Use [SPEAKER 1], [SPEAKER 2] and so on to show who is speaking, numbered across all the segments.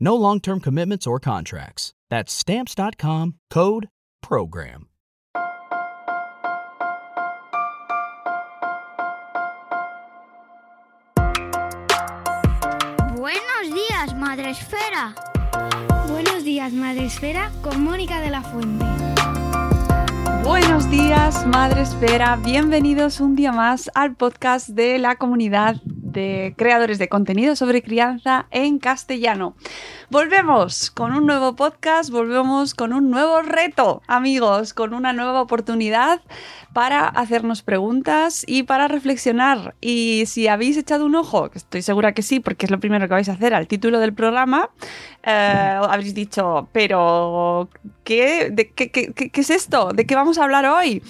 [SPEAKER 1] No long term commitments or contracts. That's Stamps.com code PROGRAM.
[SPEAKER 2] Buenos días, Madre Esfera.
[SPEAKER 3] Buenos días, Madre Esfera, con Mónica de la Fuente.
[SPEAKER 4] Buenos días, Madre Esfera. Bienvenidos un día más al podcast de la comunidad de creadores de contenido sobre crianza en castellano. Volvemos con un nuevo podcast, volvemos con un nuevo reto, amigos, con una nueva oportunidad para hacernos preguntas y para reflexionar. Y si habéis echado un ojo, que estoy segura que sí, porque es lo primero que vais a hacer al título del programa, eh, habréis dicho, pero ¿qué, qué, qué, qué, es esto? ¿De qué vamos a hablar hoy?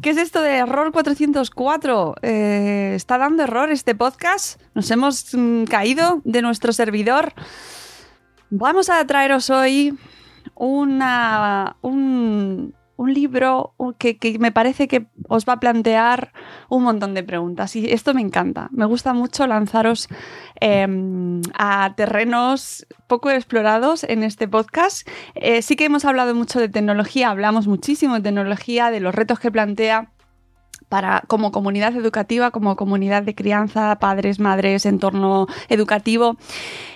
[SPEAKER 4] ¿Qué es esto de error 404? Eh, ¿Está dando error este podcast? ¿Nos hemos mm, caído de nuestro servidor? Vamos a traeros hoy una, un, un libro que, que, me parece que os va a plantear un montón de preguntas y esto me encanta. Me gusta mucho lanzaros eh, a terrenos poco explorados en este podcast. Eh, sí que hemos hablado mucho de tecnología, hablamos muchísimo de tecnología, de los retos que plantea como comunidad educativa, como comunidad de crianza, padres, madres, entorno educativo.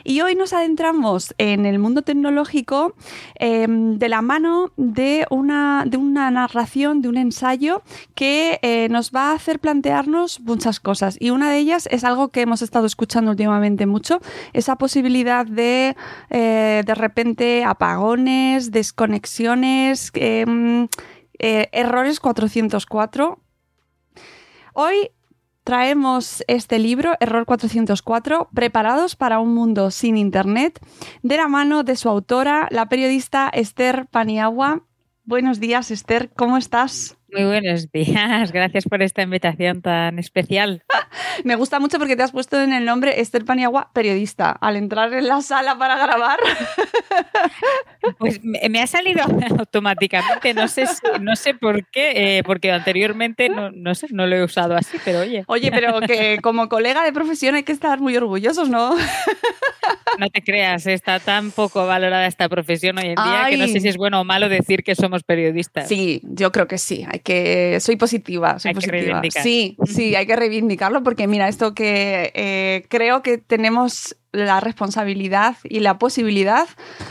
[SPEAKER 4] Y hoy nos adentramos en el mundo tecnológico eh, de la mano de una, de una, narración, de un ensayo que eh, nos va a hacer plantearnos muchas cosas. Y una de ellas es algo que hemos estado escuchando últimamente mucho, esa posibilidad de eh, de repente apagones, desconexiones. Em, errores 404 Hoy traemos este libro, Error 404, Preparados para un mundo sin Internet, de la mano de su autora, la periodista Esther Paniagua. Buenos días, Esther, ¿cómo estás?
[SPEAKER 5] Muy buenos días, gracias por esta invitación tan especial.
[SPEAKER 4] Me gusta mucho porque te has puesto en el nombre Esther Paniagua, periodista, al entrar en la sala para grabar.
[SPEAKER 5] Pues me ha salido automáticamente, no sé, no sé por qué, eh, porque anteriormente no, no, sé, no lo he usado así, pero oye.
[SPEAKER 4] Oye, pero que como colega de profesión hay que estar muy orgullosos, ¿no?
[SPEAKER 5] No te creas, está tan poco valorada esta profesión hoy en día Ay. que no sé si es bueno o malo decir que somos periodistas.
[SPEAKER 4] Sí, yo creo que sí, hay que, soy positiva, soy
[SPEAKER 5] hay
[SPEAKER 4] positiva.
[SPEAKER 5] Que
[SPEAKER 4] sí, sí, hay que reivindicarlo porque mira, esto que eh, creo que tenemos la responsabilidad y la posibilidad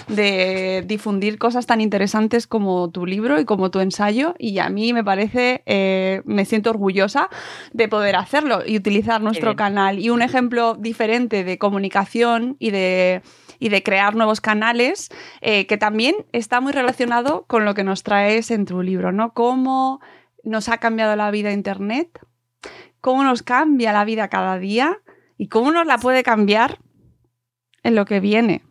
[SPEAKER 4] de difundir cosas tan interesantes como tu libro y como tu ensayo y a mí me parece, eh, me siento orgullosa de poder hacerlo y utilizar nuestro canal. Y un ejemplo diferente de comunicación y de, y de crear nuevos canales eh, que también está muy relacionado con lo que nos traes en tu libro, ¿no? Cómo nos ha cambiado la vida Internet, cómo nos cambia la vida cada día y cómo nos la puede cambiar en lo que viene.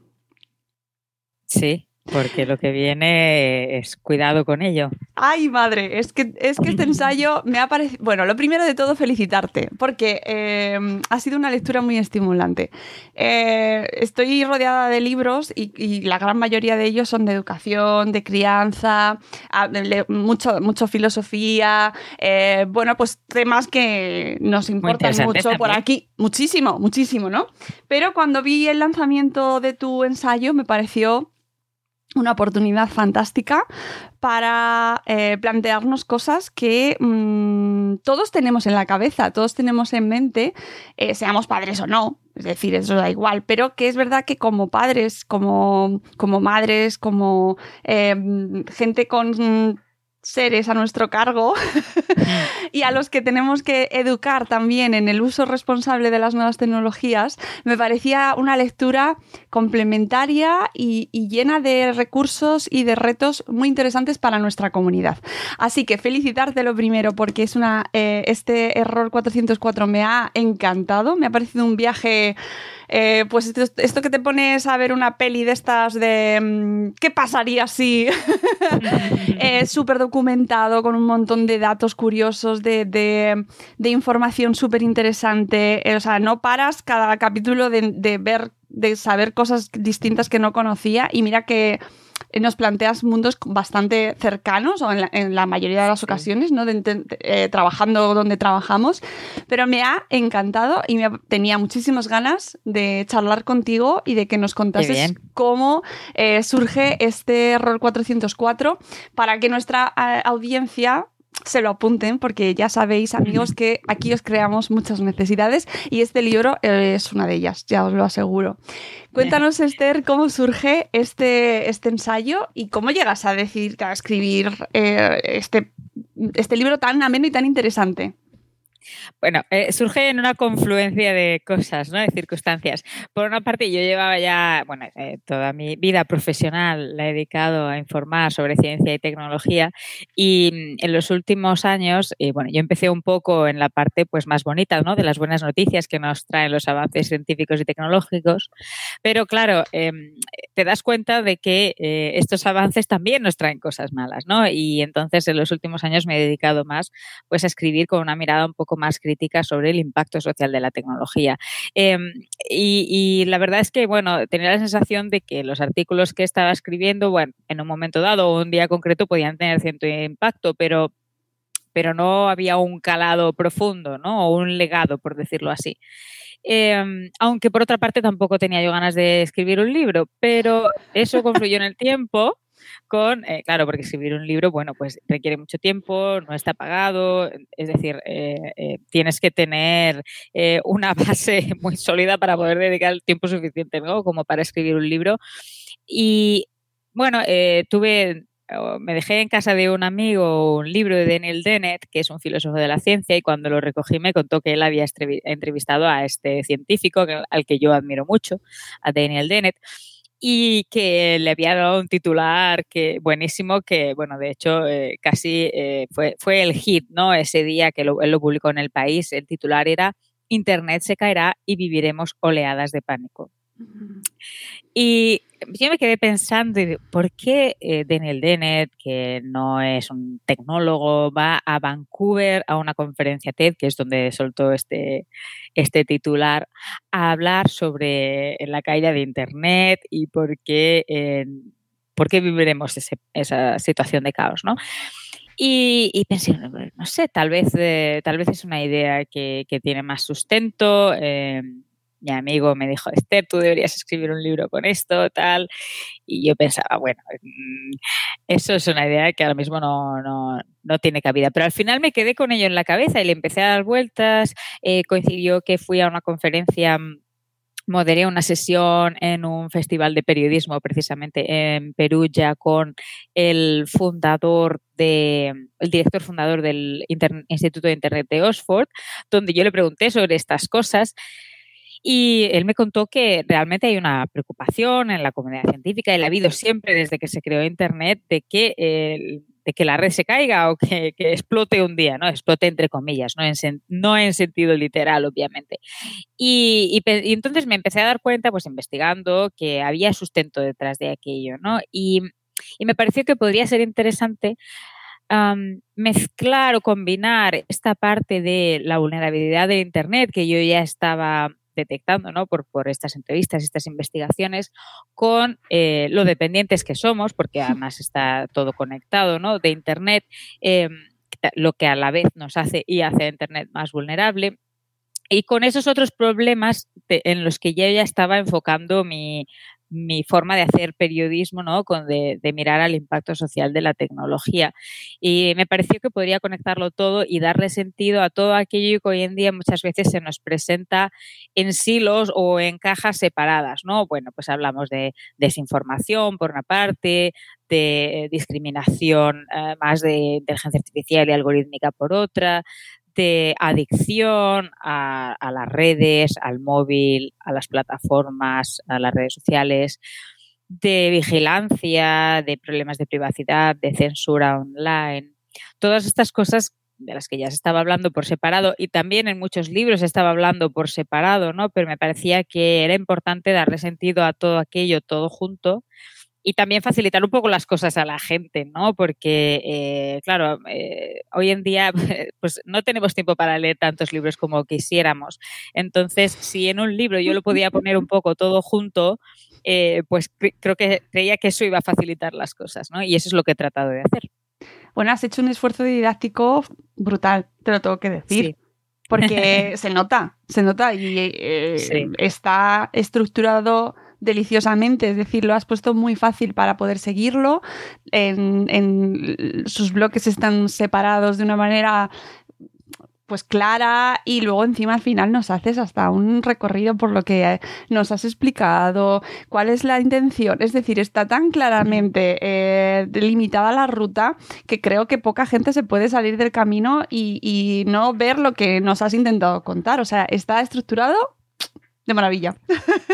[SPEAKER 5] Sí, porque lo que viene es cuidado con ello.
[SPEAKER 4] Ay, madre, es que, es que este ensayo me ha parecido... Bueno, lo primero de todo, felicitarte, porque eh, ha sido una lectura muy estimulante. Eh, estoy rodeada de libros y, y, la gran mayoría de ellos son de educación, de crianza, mucho, mucho filosofía, eh, bueno, pues temas que nos importan mucho
[SPEAKER 5] también.
[SPEAKER 4] por aquí. Muchísimo, muchísimo, ¿no? Pero cuando vi el lanzamiento de tu ensayo me pareció una oportunidad fantástica para eh, plantearnos cosas que mmm, todos tenemos en la cabeza, todos tenemos en mente, eh, seamos padres o no, es decir, eso da igual, pero que es verdad que como padres, como, como madres, como eh, gente con seres a nuestro cargo y a los que tenemos que educar también en el uso responsable de las nuevas tecnologías, me parecía una lectura complementaria y, llena de recursos y de retos muy interesantes para nuestra comunidad. Así que felicitarte lo primero porque es una, eh, este error 404 me ha encantado, me ha parecido un viaje eh, pues esto, que te pones a ver una peli de estas de mm, ¿qué pasaría si? es súper documentado con un montón de datos curiosos, de, información súper interesante. Eh, o sea, no paras cada capítulo de ver, de saber cosas distintas que no conocía y mira que eh, nos planteas mundos bastante cercanos, o en la, mayoría de las ocasiones, ¿no? Eh, trabajando donde trabajamos, pero me ha encantado y me tenía muchísimas ganas de charlar contigo y de que nos contases cómo eh, surge este Rol 404 para que nuestra audiencia se lo apunten porque ya sabéis, amigos, que aquí os creamos muchas necesidades y este libro es una de ellas, ya os lo aseguro. Cuéntanos, Esther, cómo surge este, este ensayo y cómo llegas a decidir a escribir eh, este, este libro tan ameno y tan interesante.
[SPEAKER 5] Bueno, eh, surge en una confluencia de cosas, ¿no? De circunstancias. Por una parte, yo llevaba ya, bueno, eh, toda mi vida profesional la he dedicado a informar sobre ciencia y tecnología y mm, en los últimos años, eh, bueno, yo empecé un poco en la parte pues más bonita, ¿no? De las buenas noticias que nos traen los avances científicos y tecnológicos, pero claro, em, te das cuenta de que estos avances también nos traen cosas malas, ¿no? Y entonces en los últimos años me he dedicado más pues a escribir con una mirada un poco más crítica sobre el impacto social de la tecnología. Em, y, la verdad es que, bueno, tenía la sensación de que los artículos que estaba escribiendo, bueno, en un momento dado o un día concreto podían tener cierto impacto, pero pero no había un calado profundo, ¿no? O un legado, por decirlo así. Em, aunque por otra parte tampoco tenía yo ganas de escribir un libro, pero eso confluyó en el tiempo con, eh, claro, porque escribir un libro, bueno, pues requiere mucho tiempo, no está pagado, es decir, eh, eh, tienes que tener una base muy sólida para poder dedicar el tiempo suficiente, ¿no? Como para escribir un libro. Y bueno, tuve me dejé en casa de un amigo un libro de Daniel Dennett, que es un filósofo de la ciencia, y cuando lo recogí me contó que él había entrevistado a este científico al que yo admiro mucho, a Daniel Dennett y que le había dado un titular que buenísimo que bueno de hecho eh, casi eh, fue, fue el hit no ese día que él lo publicó en el país el titular era Internet se caerá y viviremos oleadas de pánico y yo me quedé pensando, ¿por qué eh, Daniel Dennett, que no es un tecnólogo, va a Vancouver a una conferencia TED, que es donde soltó este, este titular, a hablar sobre la caída de Internet y por qué, por qué viviremos esa situación de caos, ¿no? Y, pensé, no sé, tal vez, eh, tal vez es una idea que, tiene más sustento. Eh, mi amigo me dijo, Esther, tú deberías escribir un libro con esto, tal. Y yo pensaba, bueno, mm, eso es una idea que ahora mismo no, no, no tiene cabida. Pero al final me quedé con ello en la cabeza y le empecé a dar vueltas. Eh, coincidió que fui a una conferencia mm, moderé una sesión en un festival de periodismo precisamente en Perú ya con el fundador de, el director fundador del Instituto de Internet de Oxford, donde yo le pregunté sobre estas cosas y él me contó que realmente hay una preocupación en la comunidad científica y la ha habido siempre desde que se creó Internet de que, de que la red se caiga o que, explote un día, ¿no? Explote entre comillas, no en, no en sentido literal, obviamente. Y, y, entonces me empecé a dar cuenta, pues investigando, que había sustento detrás de aquello, ¿no? Y, y me pareció que podría ser interesante mezclar o combinar esta parte de la vulnerabilidad de Internet que yo ya estaba detectando ¿no? por, por estas entrevistas, estas investigaciones, con eh, lo dependientes que somos, porque además está todo conectado ¿no? de Internet, em, lo que a la vez nos hace y hace a Internet más vulnerable. Y con esos otros problemas en los que yo ya estaba enfocando mi, mi forma de hacer periodismo, ¿no? Con de, mirar al impacto social de la tecnología. Y me pareció que podría conectarlo todo y darle sentido a todo aquello que hoy en día muchas veces se nos presenta en silos o en cajas separadas, ¿no? Bueno, pues hablamos de desinformación por una parte, de discriminación eh, más de inteligencia artificial y algorítmica por otra, de adicción a, las redes, al móvil, a las plataformas, a las redes sociales, de vigilancia, de problemas de privacidad, de censura online. Todas estas cosas de las que ya se estaba hablando por separado y también en muchos libros se estaba hablando por separado, ¿no? Pero me parecía que era importante darle sentido a todo aquello, todo junto, y también facilitar un poco las cosas a la gente, ¿no? Porque, eh, claro, eh, hoy en día pues no tenemos tiempo para leer tantos libros como quisiéramos. Entonces, si en un libro yo lo podía poner un poco todo junto, eh, pues creo que creía que eso iba a facilitar las cosas, ¿no? Y eso es lo que he tratado de hacer.
[SPEAKER 4] Bueno, has hecho un esfuerzo didáctico brutal, te lo tengo que decir. Porque se nota, se nota y está estructurado deliciosamente, es decir, lo has puesto muy fácil para poder seguirlo. En, sus bloques están separados de una manera pues clara y luego encima al final nos haces hasta un recorrido por lo que nos has explicado, cuál es la intención, es decir, está tan claramente eh, delimitada la ruta que creo que poca gente se puede salir del camino y, y no ver lo que nos has intentado contar, o sea, está estructurado de maravilla.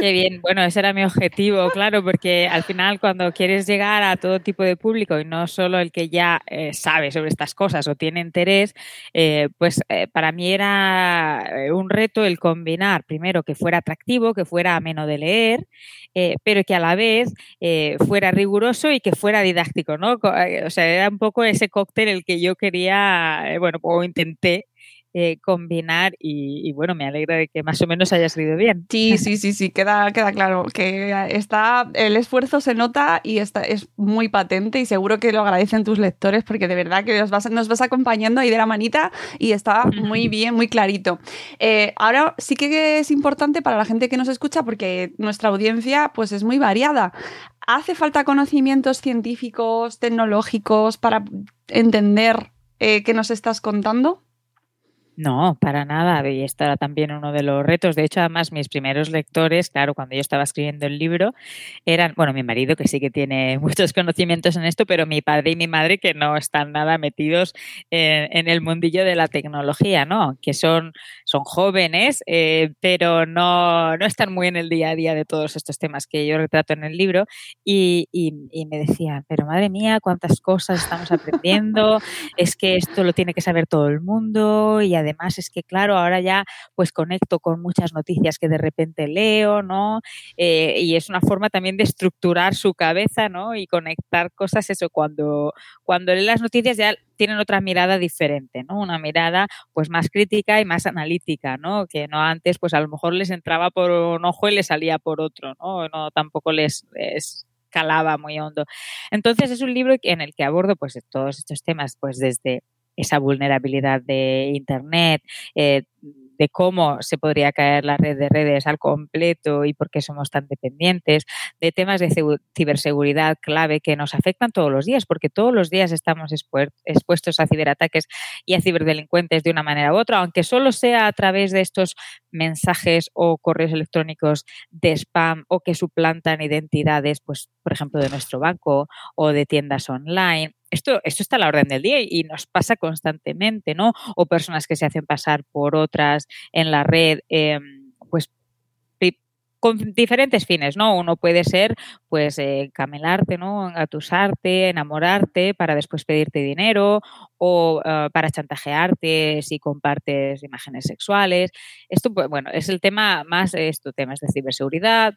[SPEAKER 5] Qué bien, bueno, ese era mi objetivo, claro, porque al final cuando quieres llegar a todo tipo de público y no solo el que ya eh, sabe sobre estas cosas o tiene interés, eh, pues eh, para mí era un reto el combinar, primero, que fuera atractivo, que fuera ameno de leer, pero que a la vez fuera riguroso y que fuera didáctico, ¿no? O sea, era un poco ese cóctel el que yo quería, bueno, o intenté eh, combinar y, bueno, me alegra de que más o menos haya salido bien.
[SPEAKER 4] Sí, sí, sí, sí, queda, queda claro que está, el esfuerzo se nota y está, es muy patente y seguro que lo agradecen tus lectores porque de verdad que nos vas, nos vas acompañando ahí de la manita y está muy bien, muy clarito. Eh, ahora sí que es importante para la gente que nos escucha porque nuestra audiencia pues es muy variada. ¿Hace falta conocimientos científicos, tecnológicos para entender eh, qué nos estás contando?
[SPEAKER 5] No, para nada. Y esto era también uno de los retos. De hecho, además, mis primeros lectores, claro, cuando yo estaba escribiendo el libro, eran, bueno, mi marido, que sí que tiene muchos conocimientos en esto, pero mi padre y mi madre, que no están nada metidos en, el mundillo de la tecnología, ¿no? Que son, son jóvenes, eh, pero no, no están muy en el día a día de todos estos temas que yo retrato en el libro. Y, y me decían, pero madre mía, cuántas cosas estamos aprendiendo, es que esto lo tiene que saber todo el mundo y además es que, claro, ahora ya pues conecto con muchas noticias que de repente leo, ¿no? Eh, y es una forma también de estructurar su cabeza, ¿no? Y conectar cosas, eso, cuando, cuando lee las noticias ya tienen otra mirada diferente, ¿no? Una mirada pues más crítica y más analítica, ¿no? Que no antes pues a lo mejor les entraba por un ojo y les salía por otro, ¿no? No tampoco les, calaba muy hondo. Entonces es un libro en el que abordo pues todos estos temas pues desde esa vulnerabilidad de Internet, eh, de cómo se podría caer la red de redes al completo y por qué somos tan dependientes, de temas de ciberseguridad clave que nos afectan todos los días, porque todos los días estamos expuestos a ciberataques y a ciberdelincuentes de una manera u otra, aunque solo sea a través de estos mensajes o correos electrónicos de spam o que suplantan identidades, pues, por ejemplo, de nuestro banco o de tiendas online esto, esto está a la orden del día y nos pasa constantemente, ¿no? O personas que se hacen pasar por otras en la red, em, pues con diferentes fines, ¿no? Uno puede ser, pues, camelarte, ¿no? Atusarte, enamorarte para después pedirte dinero o eh, para chantajearte si compartes imágenes sexuales. Esto, bueno, es el tema más, esto, temas de ciberseguridad,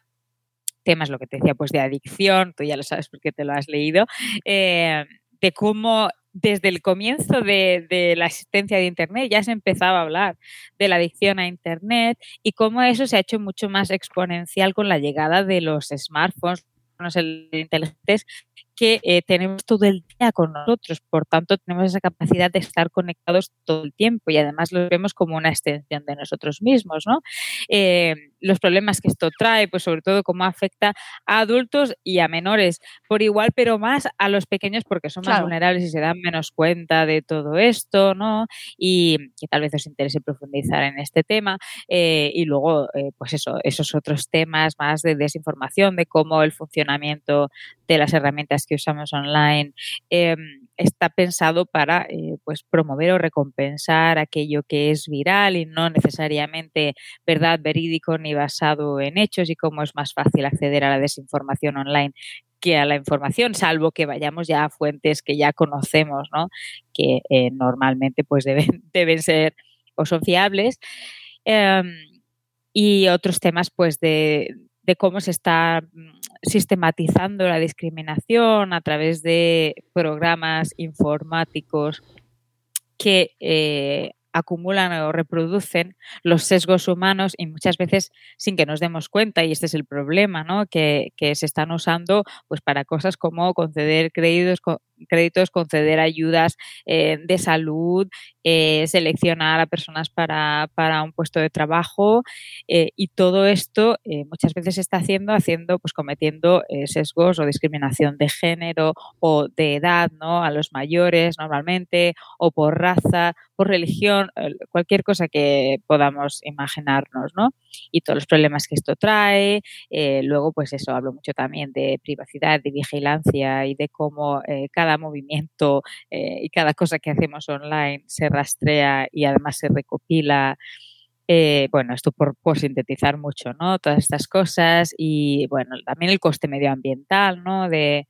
[SPEAKER 5] temas, lo que te decía, pues de adicción, tú ya lo sabes porque te lo has leído, eh, de cómo desde el comienzo de, la existencia de Internet ya se empezaba a hablar de la adicción a Internet y cómo eso se ha hecho mucho más exponencial con la llegada de los smartphones inteligentes que eh, tenemos todo el día con nosotros, por tanto tenemos esa capacidad de estar conectados todo el tiempo y además lo vemos como una extensión de nosotros mismos, ¿no? Eh, los problemas que esto trae, pues sobre todo cómo afecta a adultos y a menores por igual, pero más a los pequeños porque son más vulnerables y se dan menos cuenta de todo esto, ¿no? Y que tal vez os interese profundizar en este tema. Eh, y luego, eh, pues eso, esos otros temas más de desinformación, de cómo el funcionamiento de las herramientas que usamos online em, está pensado para eh, pues promover o recompensar aquello que es viral y no necesariamente verdad verídico ni basado en hechos y cómo es más fácil acceder a la desinformación online que a la información, salvo que vayamos ya a fuentes que ya conocemos, ¿no? que eh, normalmente pues deben, deben ser o son fiables. Em, y otros temas pues de, de cómo se está mm, sistematizando la discriminación a través de programas informáticos que eh, acumulan o reproducen los sesgos humanos y muchas veces sin que nos demos cuenta, y este es el problema, ¿no? que, que se están usando pues, para cosas como conceder créditos, créditos, conceder ayudas eh, de salud, eh, seleccionar a personas para, para, un puesto de trabajo eh, y todo esto muchas veces se está haciendo, haciendo, pues cometiendo sesgos o discriminación de género o de edad, ¿no? A los mayores normalmente, o por raza, por religión, cualquier cosa que podamos imaginarnos, ¿no? Y todos los problemas que esto trae. luego, pues eso, hablo mucho también de privacidad, de vigilancia y de cómo cada movimiento eh, y cada cosa que hacemos online se rastrea y además se recopila. Eh, bueno, esto por, sintetizar mucho, ¿no? Todas estas cosas y, bueno, también el coste medioambiental, ¿no? De,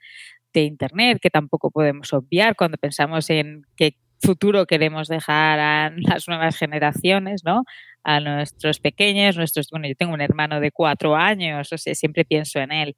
[SPEAKER 5] de Internet, que tampoco podemos obviar cuando pensamos en qué futuro queremos dejar a las nuevas generaciones, ¿no? A nuestros pequeños, nuestros, bueno, yo tengo un hermano de cuatro años, o sea, siempre pienso en él.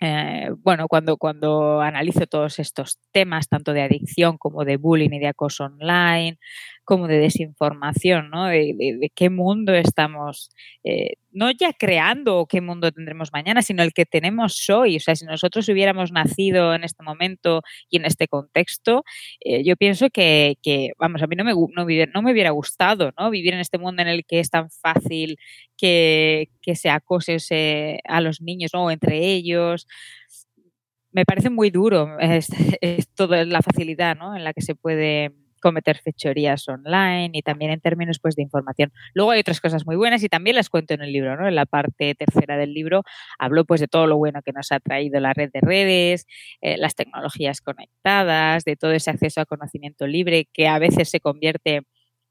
[SPEAKER 5] Eh, bueno, cuando, cuando analizo todos estos temas, tanto de adicción como de bullying y de acoso online, como de desinformación, ¿no? De, qué mundo estamos, eh, no ya creando qué mundo tendremos mañana, sino el que tenemos hoy. O sea, si nosotros hubiéramos nacido en este momento y en este contexto, eh, yo pienso que, vamos, a mí no me, no, no me hubiera gustado, ¿no? Vivir en este mundo en el que es tan fácil que, se acose a los niños o entre ellos me parece muy duro es, toda la facilidad ¿no? en la que se puede cometer fechorías online y también en términos pues de información. Luego hay otras cosas muy buenas y también las cuento en el libro, ¿no? En la parte tercera del libro hablo pues de todo lo bueno que nos ha traído la red de redes, eh, las tecnologías conectadas, de todo ese acceso a conocimiento libre que a veces se convierte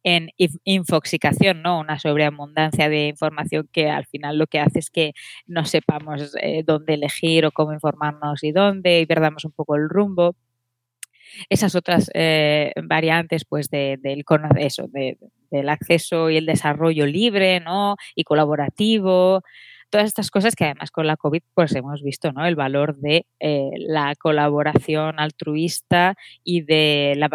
[SPEAKER 5] en infoxicación, ¿no? Una sobreabundancia de información que al final lo que hace es que no sepamos eh, dónde elegir o cómo informarnos y dónde y perdamos un poco el rumbo esas otras eh, variantes pues de, del eso, del acceso y el desarrollo libre ¿no? y colaborativo todas estas cosas que además con la COVID pues hemos visto ¿no? el valor de eh, la colaboración altruista y de la,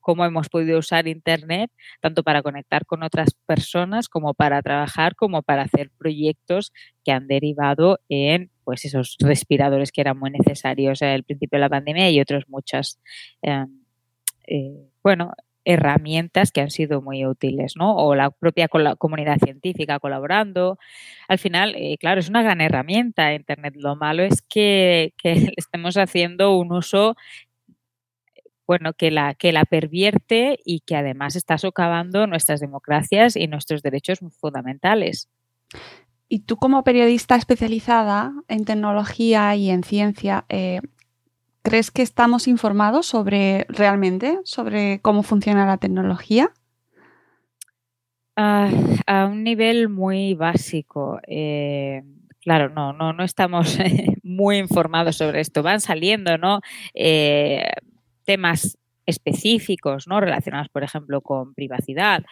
[SPEAKER 5] cómo hemos podido usar Internet tanto para conectar con otras personas como para trabajar, como para hacer proyectos que han derivado en pues esos respiradores que eran muy necesarios al principio de la pandemia y otras muchas, em, eh, bueno, herramientas que han sido muy útiles, ¿no? O la propia comunidad científica colaborando. Al final, eh, claro, es una gran herramienta Internet. Lo malo es que, estemos haciendo un uso bueno, que la, que la pervierte y que además está socavando nuestras democracias y nuestros derechos fundamentales.
[SPEAKER 4] Y tú como periodista especializada en tecnología y en ciencia, eh, ¿crees que estamos informados sobre realmente sobre cómo funciona la tecnología?
[SPEAKER 5] A un nivel muy básico. Eh, claro, no, no, no estamos muy informados sobre esto. Van saliendo, ¿no? Eh, temas específicos, ¿no? Relacionados, por ejemplo, con privacidad.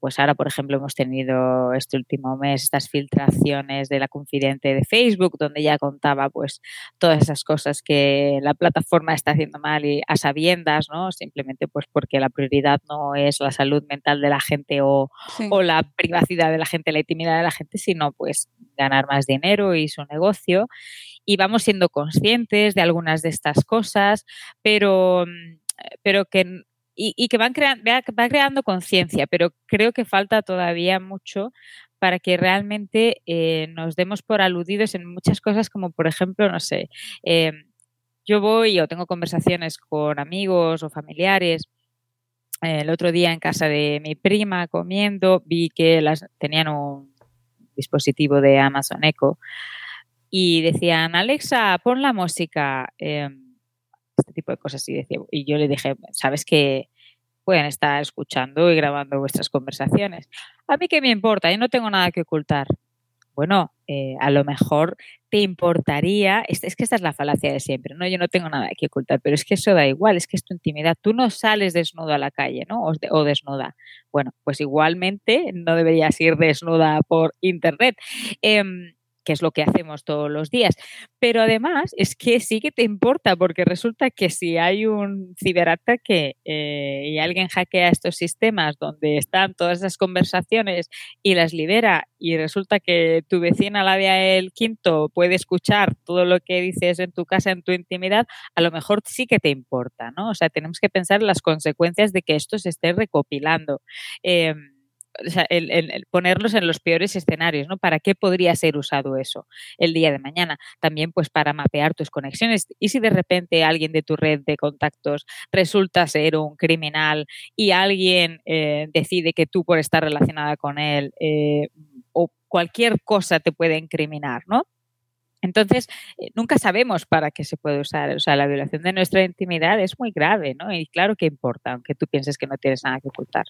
[SPEAKER 5] Pues ahora, por ejemplo, hemos tenido este último mes estas filtraciones de la confidente de Facebook, donde ya contaba pues todas esas cosas que la plataforma está haciendo mal y a sabiendas, ¿no? Simplemente pues porque la prioridad no es la salud mental de la gente o, o la privacidad de la gente, la intimidad de la gente, sino pues ganar más dinero y su negocio. Y vamos siendo conscientes de algunas de estas cosas, pero mm, pero que y, que van, creando, va creando conciencia, pero creo que falta todavía mucho para que realmente eh, nos demos por aludidos en muchas cosas, como por ejemplo, no sé, eh, yo voy o tengo conversaciones con amigos o familiares. El otro día en casa de mi prima comiendo vi que las tenían un dispositivo de Amazon Echo y decían, Alexa, pon la música, em, este tipo de cosas. Y, decía, y yo le dije, ¿sabes que pueden estar escuchando y grabando vuestras conversaciones? A mí qué me importa, yo no tengo nada que ocultar. Bueno, eh, a lo mejor te importaría, es, que esta es la falacia de siempre, ¿no? Yo no tengo nada que ocultar, pero es que eso da igual, es que es tu intimidad. Tú no sales desnudo a la calle, ¿no? O, desnuda. Bueno, pues igualmente no deberías ir desnuda por internet. Eh, que es lo que hacemos todos los días. Pero además es que sí que te importa, porque resulta que si hay un ciberataque eh, y alguien hackea estos sistemas donde están todas esas conversaciones y las libera y resulta que tu vecina, la de el quinto, puede escuchar todo lo que dices en tu casa, en tu intimidad, a lo mejor sí que te importa, ¿no? O sea, tenemos que pensar en las consecuencias de que esto se esté recopilando. Em, el, ponerlos en los peores escenarios, ¿no? ¿Para qué podría ser usado eso el día de mañana? También, pues, para mapear tus conexiones. Y si de repente alguien de tu red de contactos resulta ser un criminal y alguien eh, decide que tú por estar relacionada con él eh, o cualquier cosa te puede incriminar, ¿no? Entonces, eh, nunca sabemos para qué se puede usar. O sea, la violación de nuestra intimidad es muy grave, ¿no? Y claro que importa, aunque tú pienses que no tienes nada que ocultar.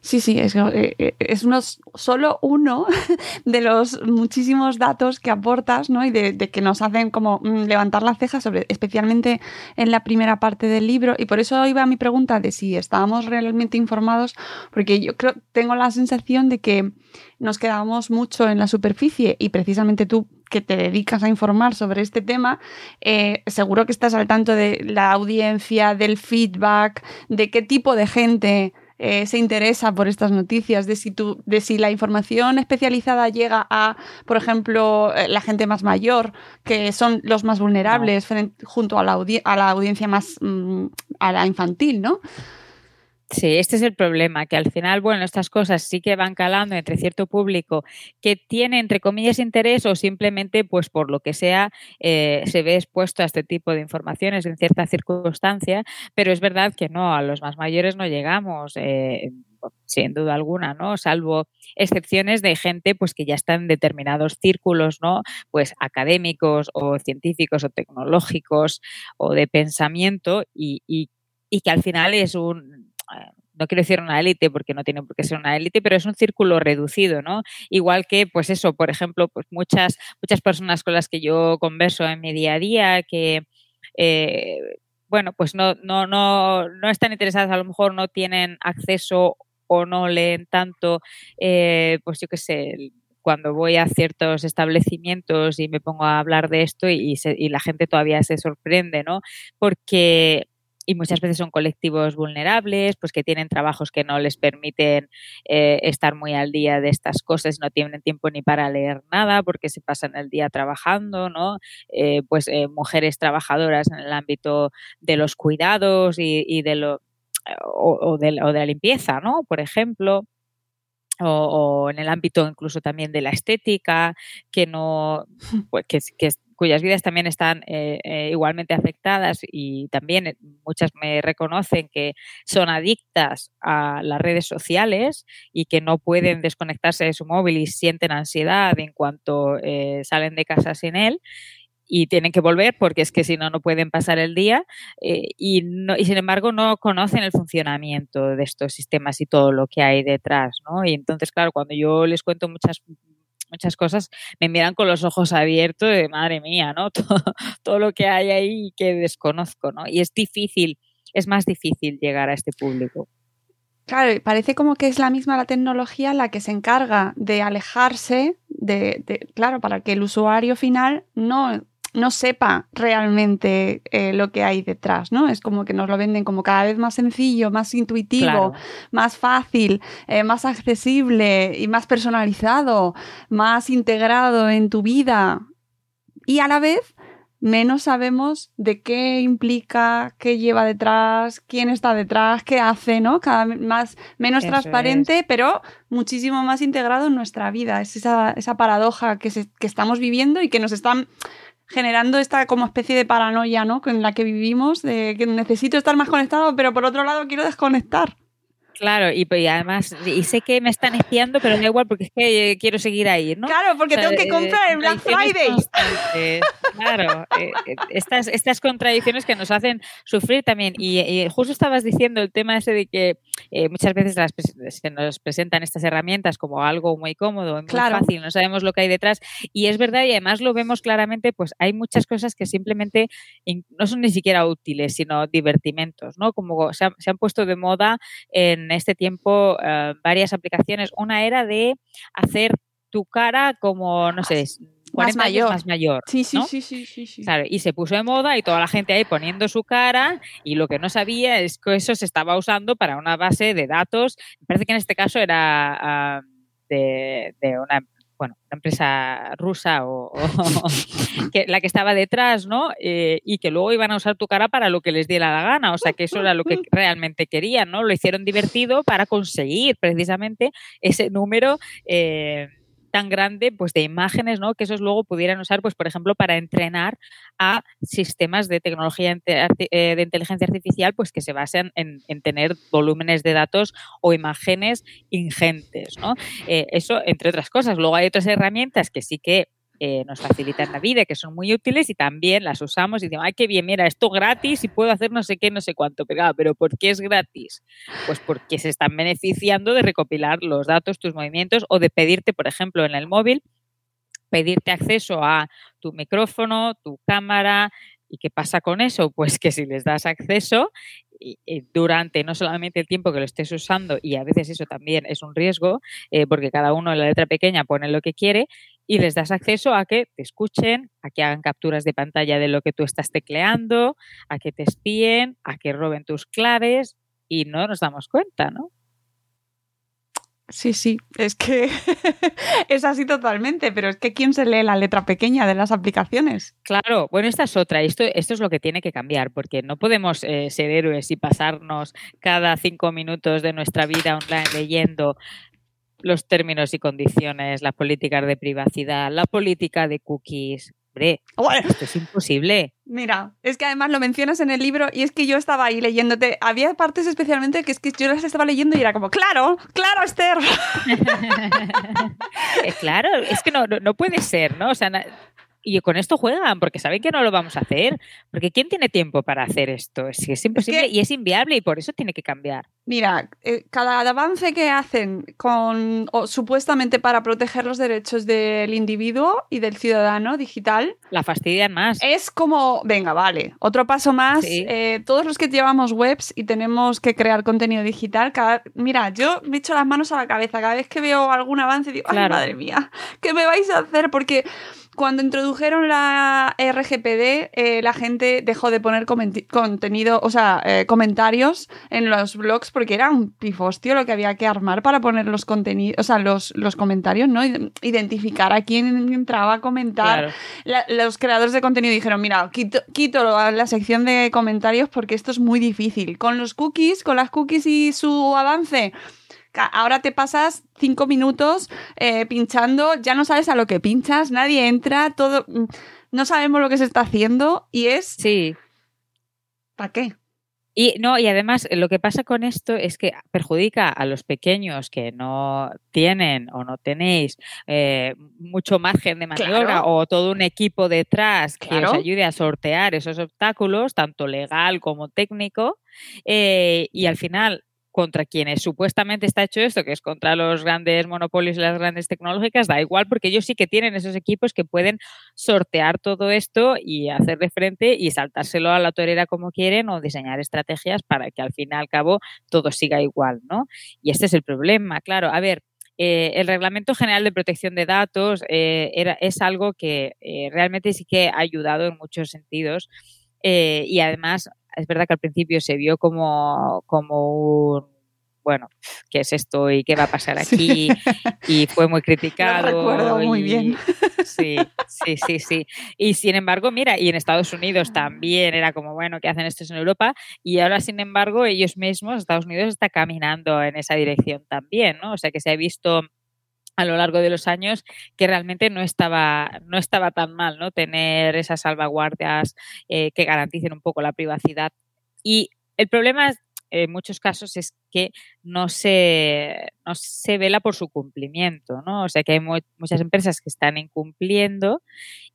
[SPEAKER 4] Sí, sí, es, eh, eh, es uno, solo uno de los muchísimos datos que aportas ¿no? y de, que nos hacen como mm, levantar la ceja, sobre, especialmente en la primera parte del libro. Y por eso iba mi pregunta de si estábamos realmente informados, porque yo creo, tengo la sensación de que nos quedamos mucho en la superficie y precisamente tú que te dedicas a informar sobre este tema, eh, seguro que estás al tanto de la audiencia, del feedback, de qué tipo de gente eh, se interesa por estas noticias, de si, de si la información especializada llega a, por ejemplo, eh, la gente más mayor, que son los más vulnerables junto a la, a la audiencia más mm, a la infantil, ¿no?
[SPEAKER 5] Sí, este es el problema, que al final, bueno, estas cosas sí que van calando entre cierto público que tiene, entre comillas, interés o simplemente, pues por lo que sea, eh, se ve expuesto a este tipo de informaciones en cierta circunstancia, pero es verdad que no, a los más mayores no llegamos. Eh, sin duda alguna, ¿no? Salvo excepciones de gente pues que ya está en determinados círculos, ¿no? Pues académicos o científicos o tecnológicos o de pensamiento y, y que al final es un no quiero decir una élite porque no tiene por qué ser una élite, pero es un círculo reducido, ¿no? Igual que, pues eso, por ejemplo, pues muchas, muchas personas con las que yo converso en mi día a día que eh, bueno, pues no, no, no, no están interesadas, a lo mejor no tienen acceso o no leen tanto, eh, pues yo qué sé, cuando voy a ciertos establecimientos y me pongo a hablar de esto y, y la gente todavía se sorprende, ¿no? Porque y muchas veces son colectivos vulnerables, pues que tienen trabajos que no les permiten eh, estar muy al día de estas cosas, no tienen tiempo ni para leer nada porque se pasan el día trabajando, ¿no? Eh, pues eh, mujeres trabajadoras en el ámbito de los cuidados y, de lo o, de, o, de, la limpieza, ¿no? Por ejemplo. O, en el ámbito incluso también de la estética, que no, pues, que, que, cuyas vidas también están eh, eh, igualmente afectadas y también eh, muchas me reconocen que son adictas a las redes sociales y que no pueden desconectarse de su móvil y sienten ansiedad en cuanto salen de casa sin él y tienen que volver porque es que si no, no pueden pasar el día y, no, y sin embargo no conocen el funcionamiento de estos sistemas y todo lo que hay detrás, ¿no? Y entonces, claro, cuando yo les cuento muchas muchas cosas, me miran con los ojos abiertos de madre mía, ¿no? Todo, lo que hay ahí que desconozco, ¿no? Y es difícil, es más difícil llegar a este público.
[SPEAKER 4] Claro, parece como que es la misma la tecnología la que se encarga de alejarse de, claro, para que el usuario final no no sepa realmente eh, lo que hay detrás, ¿no? Es como que nos lo venden como cada vez más sencillo, más intuitivo, más fácil, eh, más accesible y más personalizado, más integrado en tu vida. Y a la vez menos sabemos de qué implica, qué lleva detrás, quién está detrás, qué hace, ¿no? Cada vez más, menos
[SPEAKER 5] Eso
[SPEAKER 4] transparente, pero muchísimo más integrado en nuestra vida. Es esa, esa paradoja que, se- que estamos viviendo y que nos están generando esta como especie de paranoia, ¿no? En la que vivimos, de que necesito estar más conectado, pero por otro lado quiero desconectar.
[SPEAKER 5] Claro, y, y además, y sé que me están espiando, pero da igual porque es que eh, quiero seguir ahí, ¿no?
[SPEAKER 4] Claro, porque
[SPEAKER 5] O sea,
[SPEAKER 4] tengo que
[SPEAKER 5] eh,
[SPEAKER 4] comprar en Black
[SPEAKER 5] contradicciones
[SPEAKER 4] Friday.
[SPEAKER 5] Claro, eh, eh, estas, estas contradicciones que nos hacen sufrir también. Y, y justo estabas diciendo el tema ese de que eh, muchas veces las se nos presentan estas herramientas como algo muy cómodo, muy
[SPEAKER 4] Claro.
[SPEAKER 5] fácil, no sabemos lo que hay detrás. Y es verdad, y además lo vemos claramente, pues hay muchas cosas que simplemente no son ni siquiera útiles, sino divertimentos, ¿no? Como se han, se han puesto de moda en este tiempo eh, varias aplicaciones. Una era de hacer tu cara como, no sé, 40 años
[SPEAKER 4] mayor.
[SPEAKER 5] más mayor.
[SPEAKER 4] Sí, sí,
[SPEAKER 5] ¿no?
[SPEAKER 4] sí, sí, sí, sí.
[SPEAKER 5] Claro, y se puso de moda y toda la gente ahí poniendo su cara y lo que no sabía es que eso se estaba usando para una base de datos. Me parece que en este caso era ah, de, de una, bueno, una empresa rusa o, o que, la que estaba detrás, ¿no? Eh, y que luego iban a usar tu cara para lo que les diera la gana. O sea, que eso era lo que realmente querían, ¿no? Lo hicieron divertido para conseguir precisamente ese número. eh, tan grande pues de imágenes ¿no? que esos luego pudieran usar pues por ejemplo para entrenar a sistemas de tecnología eh, de inteligencia artificial pues que se basen en, en tener volúmenes de datos o imágenes ingentes ¿no? Eh, eso entre otras cosas luego hay otras herramientas que sí que eh, nos facilitan la vida, que son muy útiles y también las usamos y decimos, ay, qué bien, mira, esto gratis y puedo hacer no sé qué, no sé cuánto. Pero, claro, ¿pero por qué es gratis? Pues porque se están beneficiando de recopilar los datos, tus movimientos o de pedirte, por ejemplo, en el móvil, pedirte acceso a tu micrófono, tu cámara. ¿Y qué pasa con eso? Pues que si les das acceso durante no solamente el tiempo que lo estés usando, y a veces eso también es un riesgo, eh, porque cada uno en la letra pequeña pone lo que quiere, y les das acceso a que te escuchen, a que hagan capturas de pantalla de lo que tú estás tecleando, a que te espíen, a que roben tus claves, y no nos damos cuenta, ¿no?
[SPEAKER 4] Sí, sí, es que es así totalmente, pero es que ¿quién se lee la letra pequeña de las aplicaciones?
[SPEAKER 5] Claro, bueno, esta es otra. Esto, esto es lo que tiene que cambiar, porque no podemos eh, ser héroes y pasarnos cada cinco minutos de nuestra vida online leyendo los términos y condiciones, las políticas de privacidad, la política de cookies. Hombre, esto es imposible.
[SPEAKER 4] mira, es que además lo mencionas en el libro y es que yo estaba ahí leyéndote. Había partes especialmente que es que yo las estaba leyendo y era como, claro, claro, Esther.
[SPEAKER 5] Eh, claro, es que no, no, no puede ser, ¿no? O sea, y con esto juegan, porque saben que no lo vamos a hacer. Porque ¿quién tiene tiempo para hacer esto? Es, que es imposible
[SPEAKER 4] que-
[SPEAKER 5] y es inviable y por eso tiene que cambiar.
[SPEAKER 4] Mira, eh, cada avance que hacen con o supuestamente para proteger los derechos del individuo y del ciudadano digital
[SPEAKER 5] La fastidian más.
[SPEAKER 4] es como, venga, vale, otro paso más.
[SPEAKER 5] Sí.
[SPEAKER 4] eh, todos los que llevamos webs y tenemos que crear contenido digital, cada- mira, yo me echo las manos a la cabeza cada vez que veo algún avance digo, ay,
[SPEAKER 5] Claro.
[SPEAKER 4] madre mía, ¿qué me vais a hacer? Porque cuando introdujeron la RGPD, eh, la gente dejó de poner contenido, o sea, eh, comentarios en los blogs porque era un pifostio lo que había que armar para poner los contenidos, o sea, los, los comentarios, ¿no? Id- Identificar a quién entraba a comentar.
[SPEAKER 5] Claro.
[SPEAKER 4] La- los creadores de contenido dijeron, mira, quito, quito la sección de comentarios porque esto es muy difícil. Con los cookies, con las cookies y su avance, ahora te pasas cinco minutos eh, pinchando, ya no sabes a lo que pinchas, nadie entra, todo... mm, No sabemos lo que se está haciendo y es...
[SPEAKER 5] Sí.
[SPEAKER 4] ¿Para qué?
[SPEAKER 5] Y no, y además lo que pasa con esto es que perjudica a los pequeños que no tienen o no tenéis eh, mucho margen de maniobra
[SPEAKER 4] Claro.
[SPEAKER 5] o todo un equipo detrás que
[SPEAKER 4] Claro.
[SPEAKER 5] os ayude a sortear esos obstáculos, tanto legal como técnico, eh, y al final contra quienes supuestamente está hecho esto, que es contra los grandes monopolios y las grandes tecnológicas, da igual porque ellos sí que tienen esos equipos que pueden sortear todo esto y hacerle frente y saltárselo a la torera como quieren o diseñar estrategias para que al fin y al cabo todo siga igual, ¿no? Y este es el problema, claro. A ver, eh, el Reglamento General de Protección de Datos eh, era, es algo que eh, realmente sí que ha ayudado en muchos sentidos eh, y además es verdad que al principio se vio como, como un bueno, ¿qué es esto y qué va a pasar aquí? Y fue muy criticado.
[SPEAKER 4] Lo recuerdo muy bien.
[SPEAKER 5] Sí, sí, sí, sí. Y sin embargo, mira, y en Estados Unidos también era como, bueno, ¿qué hacen estos en Europa? Y ahora, sin embargo, ellos mismos, Estados Unidos está caminando en esa dirección también, ¿no? O sea que se ha visto a lo largo de los años que realmente no estaba, no estaba tan mal, ¿no? Tener esas salvaguardias eh, que garanticen un poco la privacidad. Y el problema en muchos casos es que no se, no se vela por su cumplimiento, ¿no? O sea que hay muchas empresas que están incumpliendo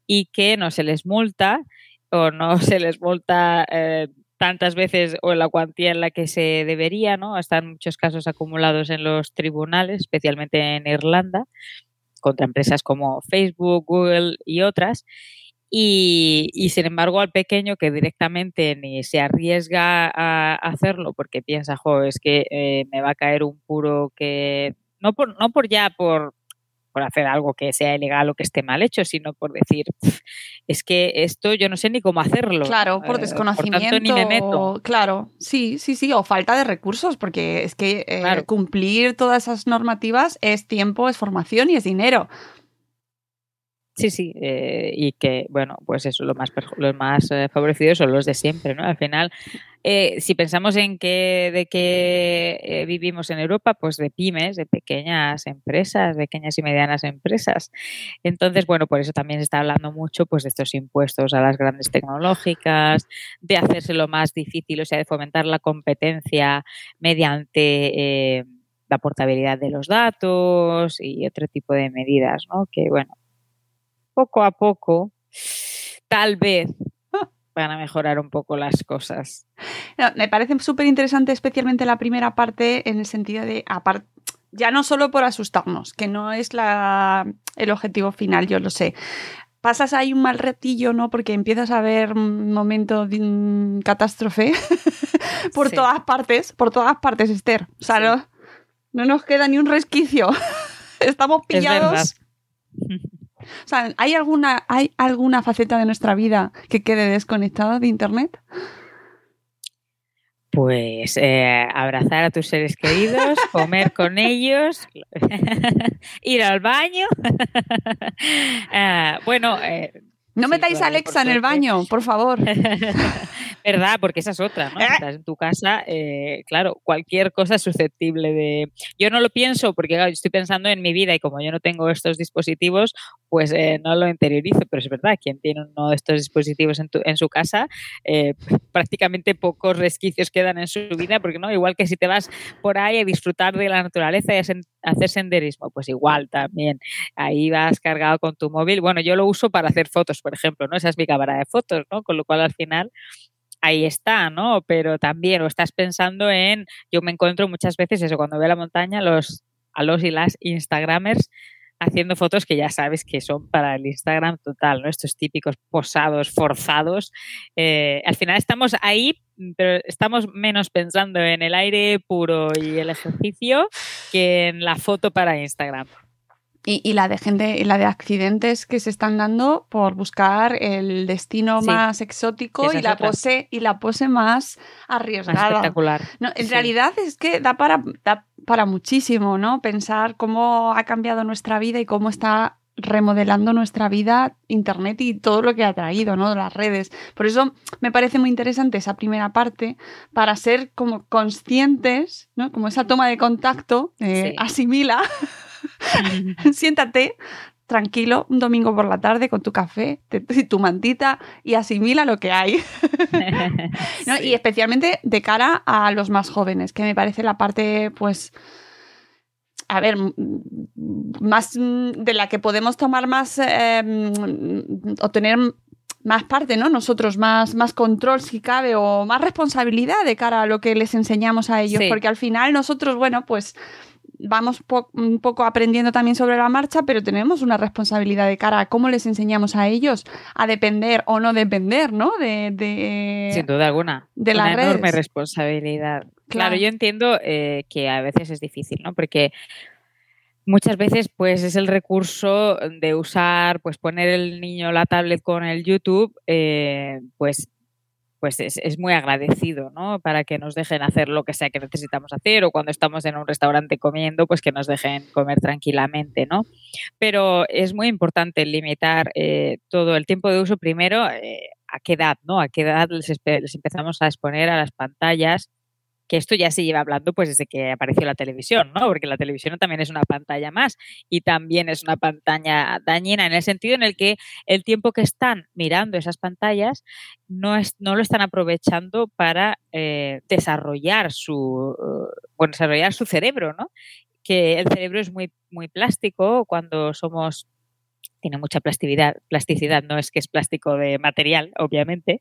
[SPEAKER 5] y que no se les multa o no se les multa eh, tantas veces o en la cuantía en la que se debería, ¿no? Están muchos casos acumulados en los tribunales, especialmente en Irlanda, contra empresas como Facebook, Google y otras. Y, sin embargo, al pequeño que directamente ni se arriesga a hacerlo porque piensa, jo, es que eh, me va a caer un puro que. No por, no por ya por, por hacer algo que sea ilegal o que esté mal hecho, sino por decir, es que esto yo no sé ni cómo hacerlo.
[SPEAKER 4] Claro, por desconocimiento.
[SPEAKER 5] ni me meto.
[SPEAKER 4] Claro, sí, sí, sí, o falta de recursos, porque es que eh, cumplir todas esas normativas es tiempo, es formación y es dinero.
[SPEAKER 5] Sí, sí, eh, y que, bueno, pues eso, lo más, los más eh, favorecidos son los de siempre, ¿no? Al final, eh, si pensamos en que de qué vivimos en Europa, pues de pymes, de pequeñas empresas, pequeñas y medianas empresas. Entonces, bueno, por eso también se está hablando mucho pues de estos impuestos a las grandes tecnológicas, de hacérselo más difícil, o sea, de fomentar la competencia mediante la portabilidad de los datos y otro tipo de medidas, ¿no? Que, bueno, poco a poco, tal vez van a mejorar un poco las cosas.
[SPEAKER 4] me parece súper interesante, especialmente la primera parte, en el sentido de, ya no solo por asustarnos, que no es la, el objetivo final, yo lo sé. Pasas ahí un mal retillo, ¿no? Porque empiezas a ver un momento de catástrofe por todas partes, por todas partes, Esther. O sea, no, no, nos queda ni un resquicio. Estamos pillados. O sea, ¿hay alguna, ¿hay alguna faceta de nuestra vida que quede desconectada de Internet?
[SPEAKER 5] Pues eh, abrazar a tus seres queridos, comer con ellos, ir al baño. Ah, bueno, eh,
[SPEAKER 4] no metáis a Alexa en el baño, por favor.
[SPEAKER 5] ¿Verdad? Porque esa es otra, ¿no? Estás en tu casa, eh, claro, cualquier cosa es susceptible de... Yo no lo pienso porque estoy pensando en mi vida y como yo no tengo estos dispositivos, pues eh, no lo interiorizo, pero es verdad, quien tiene uno de estos dispositivos en, en su casa, eh, prácticamente pocos resquicios quedan en su vida, porque no, igual que si te vas por ahí a disfrutar de la naturaleza y a hacer senderismo, pues igual también, ahí vas cargado con tu móvil. Bueno, yo lo uso para hacer fotos, por ejemplo, ¿no? Esa es mi cámara de fotos, ¿no? Con lo cual al final ahí está, ¿no? Pero también o estás pensando en, yo me encuentro muchas veces eso, cuando veo la montaña, los, a los y las Instagramers haciendo fotos que ya sabes que son para el Instagram total, ¿no? Estos típicos posados, forzados. Eh, al final estamos ahí, pero estamos menos pensando en el aire puro y el ejercicio que en la foto para Instagram.
[SPEAKER 4] Y, la de gente, la de accidentes que se están dando por buscar el destino más exótico y la pose y la pose más arriesgada.
[SPEAKER 5] espectacular.
[SPEAKER 4] No, en realidad es que da para, da para muchísimo, ¿no? Pensar cómo ha cambiado nuestra vida y cómo está remodelando nuestra vida internet y todo lo que ha traído, ¿no? Las redes. Por eso me parece muy interesante esa primera parte para ser como conscientes, ¿no? Como esa toma de contacto, eh, asimila Siéntate tranquilo un domingo por la tarde con tu café y tu mantita y asimila lo que hay. Y especialmente de cara a los más jóvenes, que me parece la parte, pues, a ver, más de la que podemos tomar más eh, o tener más parte, ¿no? Nosotros más, más control si cabe o más responsabilidad de cara a lo que les enseñamos a ellos, porque al final nosotros, bueno, pues vamos un poco aprendiendo también sobre la marcha, pero tenemos una responsabilidad de cara a cómo les enseñamos a ellos a depender o no depender, ¿no? De,
[SPEAKER 5] Sin duda alguna.
[SPEAKER 4] De
[SPEAKER 5] una
[SPEAKER 4] la
[SPEAKER 5] enorme responsabilidad. Claro, yo entiendo eh, que a veces es difícil, ¿no? Porque muchas veces pues es el recurso de usar, pues poner el niño la tablet con el YouTube, eh, pues pues es, muy agradecido, ¿no? Para que nos dejen hacer lo que sea que necesitamos hacer o cuando estamos en un restaurante comiendo, pues que nos dejen comer tranquilamente, ¿no? Pero es muy importante limitar eh, todo el tiempo de uso primero, eh, a qué edad, ¿no? A qué edad les, les empezamos a exponer a las pantallas que esto ya se lleva hablando pues desde que apareció la televisión, ¿no? Porque la televisión también es una pantalla más y también es una pantalla dañina en el sentido en el que el tiempo que están mirando esas pantallas no, es, no lo están aprovechando para eh, desarrollar su bueno, desarrollar su cerebro, ¿no? Que el cerebro es muy, muy plástico cuando somos tiene mucha plasticidad, plasticidad, no es que es plástico de material, obviamente.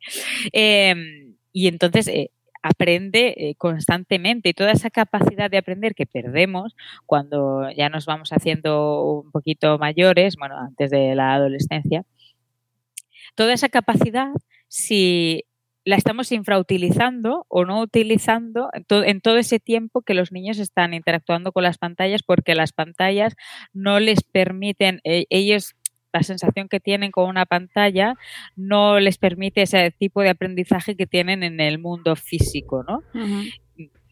[SPEAKER 5] Em, y entonces eh, aprende eh, constantemente y toda esa capacidad de aprender que perdemos cuando ya nos vamos haciendo un poquito mayores, bueno, antes de la adolescencia, toda esa capacidad, si la estamos infrautilizando o no utilizando en todo, ese tiempo que los niños están interactuando con las pantallas porque las pantallas no les permiten, eh, ellos la sensación que tienen con una pantalla no les permite ese tipo de aprendizaje que tienen en el mundo físico, ¿no?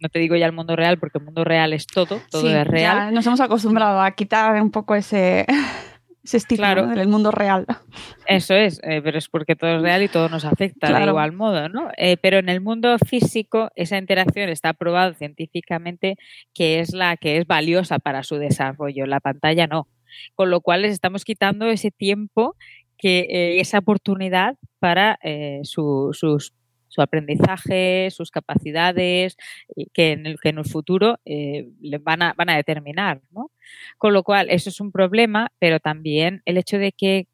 [SPEAKER 5] No te digo ya el mundo real, porque el mundo real es todo, todo es real.
[SPEAKER 4] nos hemos acostumbrado a quitar un poco ese, ese estigma del mundo real.
[SPEAKER 5] Eso es, eh, pero es porque todo es real y todo nos afecta de igual modo, ¿no? Eh, pero en el mundo físico esa interacción está probado científicamente que es la que es valiosa para su desarrollo. La pantalla no. Con lo cual les estamos quitando ese tiempo, que, eh, esa oportunidad para eh, su, aprendizaje, sus capacidades, que en el, que en el futuro eh, van, a, van a determinar. ¿no? Con lo cual, eso es un problema, pero también el hecho de que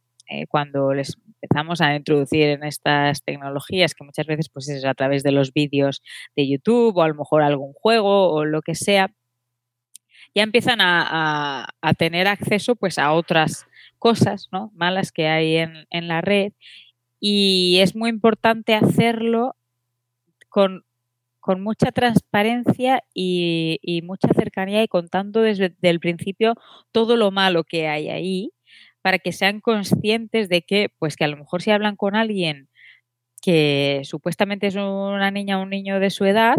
[SPEAKER 5] cuando les empezamos a introducir en estas tecnologías, que muchas veces pues es a través de los vídeos de YouTube o a lo mejor algún juego o lo que sea, ya empiezan a, tener acceso pues a otras cosas ¿no? malas que hay en, la red y es muy importante hacerlo con, mucha transparencia y, mucha cercanía y contando desde el principio todo lo malo que hay ahí para que sean conscientes de que, pues que a lo mejor si hablan con alguien que supuestamente es una niña o un niño de su edad,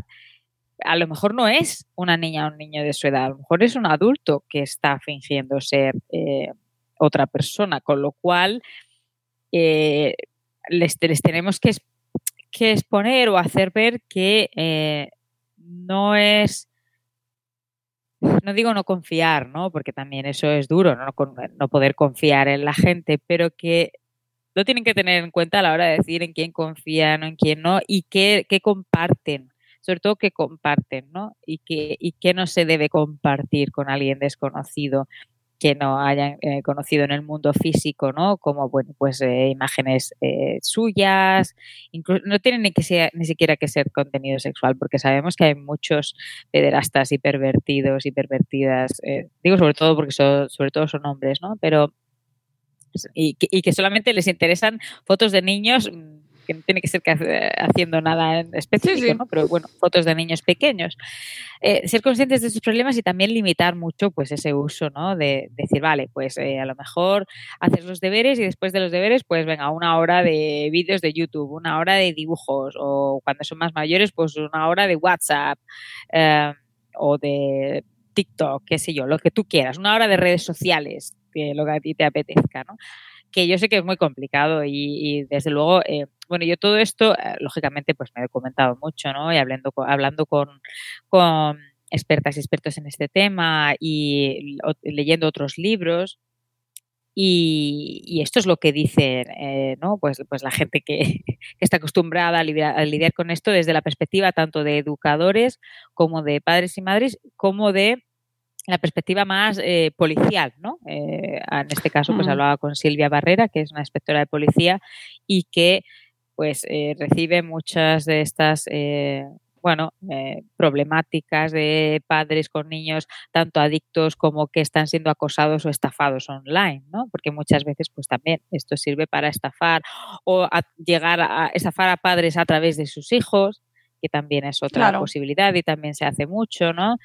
[SPEAKER 5] a lo mejor no es una niña o un niño de su edad, a lo mejor es un adulto que está fingiendo ser eh, otra persona, con lo cual eh, les, tenemos que, exponer o hacer ver que eh, no es, no digo no confiar, ¿no? porque también eso es duro, ¿no? poder confiar en la gente, pero que lo tienen que tener en cuenta a la hora de decir en quién confían o en quién no y qué comparten sobre todo que comparten, ¿no? Y que, y que no se debe compartir con alguien desconocido que no hayan eh, conocido en el mundo físico, ¿no? Como, bueno, pues eh, imágenes eh, suyas, incluso, no tienen ni, que sea, ni siquiera que ser contenido sexual, porque sabemos que hay muchos pederastas y pervertidos y pervertidas, digo sobre todo porque sobre todo son hombres, ¿no? Pero, y y que solamente les interesan fotos de niños mm, que no tiene que ser haciendo nada en específico, ¿no? pero bueno, fotos de niños pequeños. Eh, ser conscientes de sus problemas y también limitar mucho pues ese uso, ¿no? De, decir, vale, pues eh, a lo mejor haces los deberes y después de los deberes, pues venga, una hora de vídeos de YouTube, una hora de dibujos o cuando son más mayores, pues una hora de WhatsApp eh, o de TikTok, qué sé yo, lo que tú quieras, una hora de redes sociales, que lo que a ti te apetezca, ¿no? Que yo sé que es muy complicado y, desde luego, eh, bueno, yo todo esto, eh, lógicamente, pues me he documentado mucho, ¿no? Y hablando, hablando con, expertas y expertos en este tema y leyendo otros libros. Y, esto es lo que dicen eh, ¿no? pues, pues la gente que, está acostumbrada a lidiar, con esto desde la perspectiva tanto de educadores como de padres y madres, como de la perspectiva más eh, policial, ¿no? Eh, en este caso, pues mm. hablaba con Silvia Barrera, que es una inspectora de policía y que, pues, eh, recibe muchas de estas, bueno, problemáticas de padres con niños tanto adictos como que están siendo acosados o estafados online, ¿no? Porque muchas veces, pues, también esto sirve para estafar o llegar a estafar a padres a través de sus hijos que también es otra posibilidad y también se hace mucho, ¿no?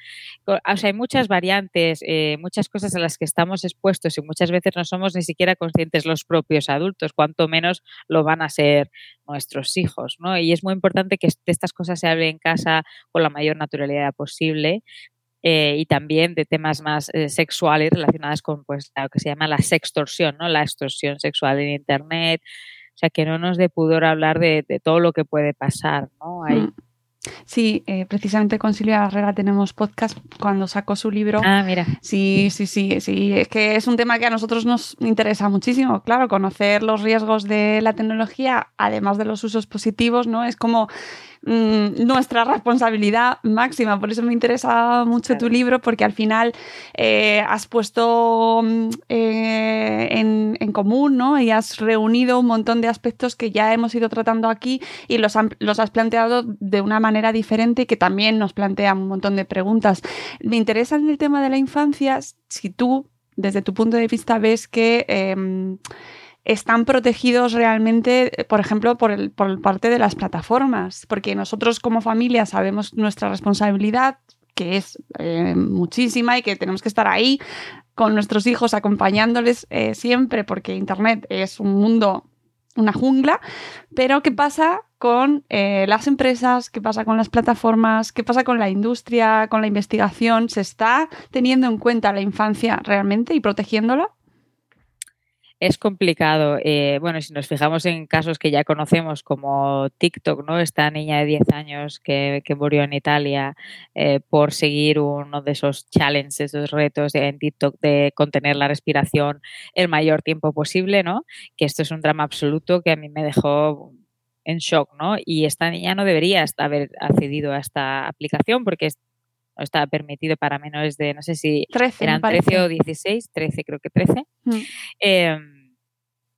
[SPEAKER 5] O sea, hay muchas variantes, eh, muchas cosas a las que estamos expuestos y muchas veces no somos ni siquiera conscientes los propios adultos, cuanto menos lo van a ser nuestros hijos, ¿no? Y es muy importante que estas cosas se hablen en casa con la mayor naturalidad posible eh, y también de temas más eh, sexuales relacionadas con pues, lo que se llama la sextorsión, ¿no? la extorsión sexual en Internet. O sea, que no nos dé pudor hablar de, todo lo que puede pasar. ¿no? Hay, mm.
[SPEAKER 4] Sí, eh, precisamente con Silvia Barrera tenemos podcast cuando sacó su libro.
[SPEAKER 5] Ah, mira.
[SPEAKER 4] Sí, sí, sí, sí. Es que es un tema que a nosotros nos interesa muchísimo. Claro, conocer los riesgos de la tecnología, además de los usos positivos, ¿no? Es como Mm, nuestra responsabilidad máxima. Por eso me interesa mucho tu libro, porque al final eh, has puesto mm, eh, en, común ¿no? y has reunido un montón de aspectos que ya hemos ido tratando aquí y los, los has planteado de una manera diferente y que también nos plantea un montón de preguntas. Me interesa en el tema de la infancia, si tú, desde tu punto de vista, ves que... Em, están protegidos realmente, por ejemplo, por, el, por parte de las plataformas, porque nosotros como familia sabemos nuestra responsabilidad, que es eh, muchísima y que tenemos que estar ahí con nuestros hijos acompañándoles eh, siempre, porque Internet es un mundo, una jungla, pero ¿qué pasa con eh, las empresas, qué pasa con las plataformas, qué pasa con la industria, con la investigación. ¿Se está teniendo en cuenta la infancia realmente y protegiéndola?
[SPEAKER 5] Es complicado. Eh, bueno, si nos fijamos en casos que ya conocemos como TikTok, ¿no? Esta niña de 10 años que, murió en Italia eh, por seguir uno de esos challenges, esos retos en TikTok de contener la respiración el mayor tiempo posible, ¿no? Que esto es un drama absoluto que a mí me dejó en shock, ¿no? Y esta niña no debería haber accedido a esta aplicación porque estaba permitido para menores de, no sé si eran 13 o 16, 13 creo que 13. Mm. Em,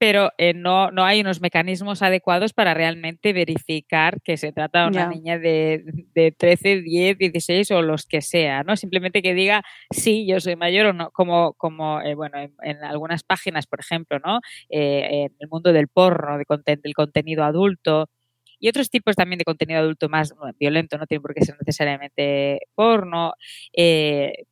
[SPEAKER 5] pero eh, no, no hay unos mecanismos adecuados para realmente verificar que se trata de una niña de, de, 13, 10, 16 o los que sea, ¿no? Simplemente que diga, sí, yo soy mayor o no, como, como eh, bueno, en, algunas páginas, por ejemplo, ¿no? Eh, en el mundo del porno, de del contenido adulto, y otros tipos también de contenido adulto más violento, no tiene por qué ser necesariamente porno. Eh,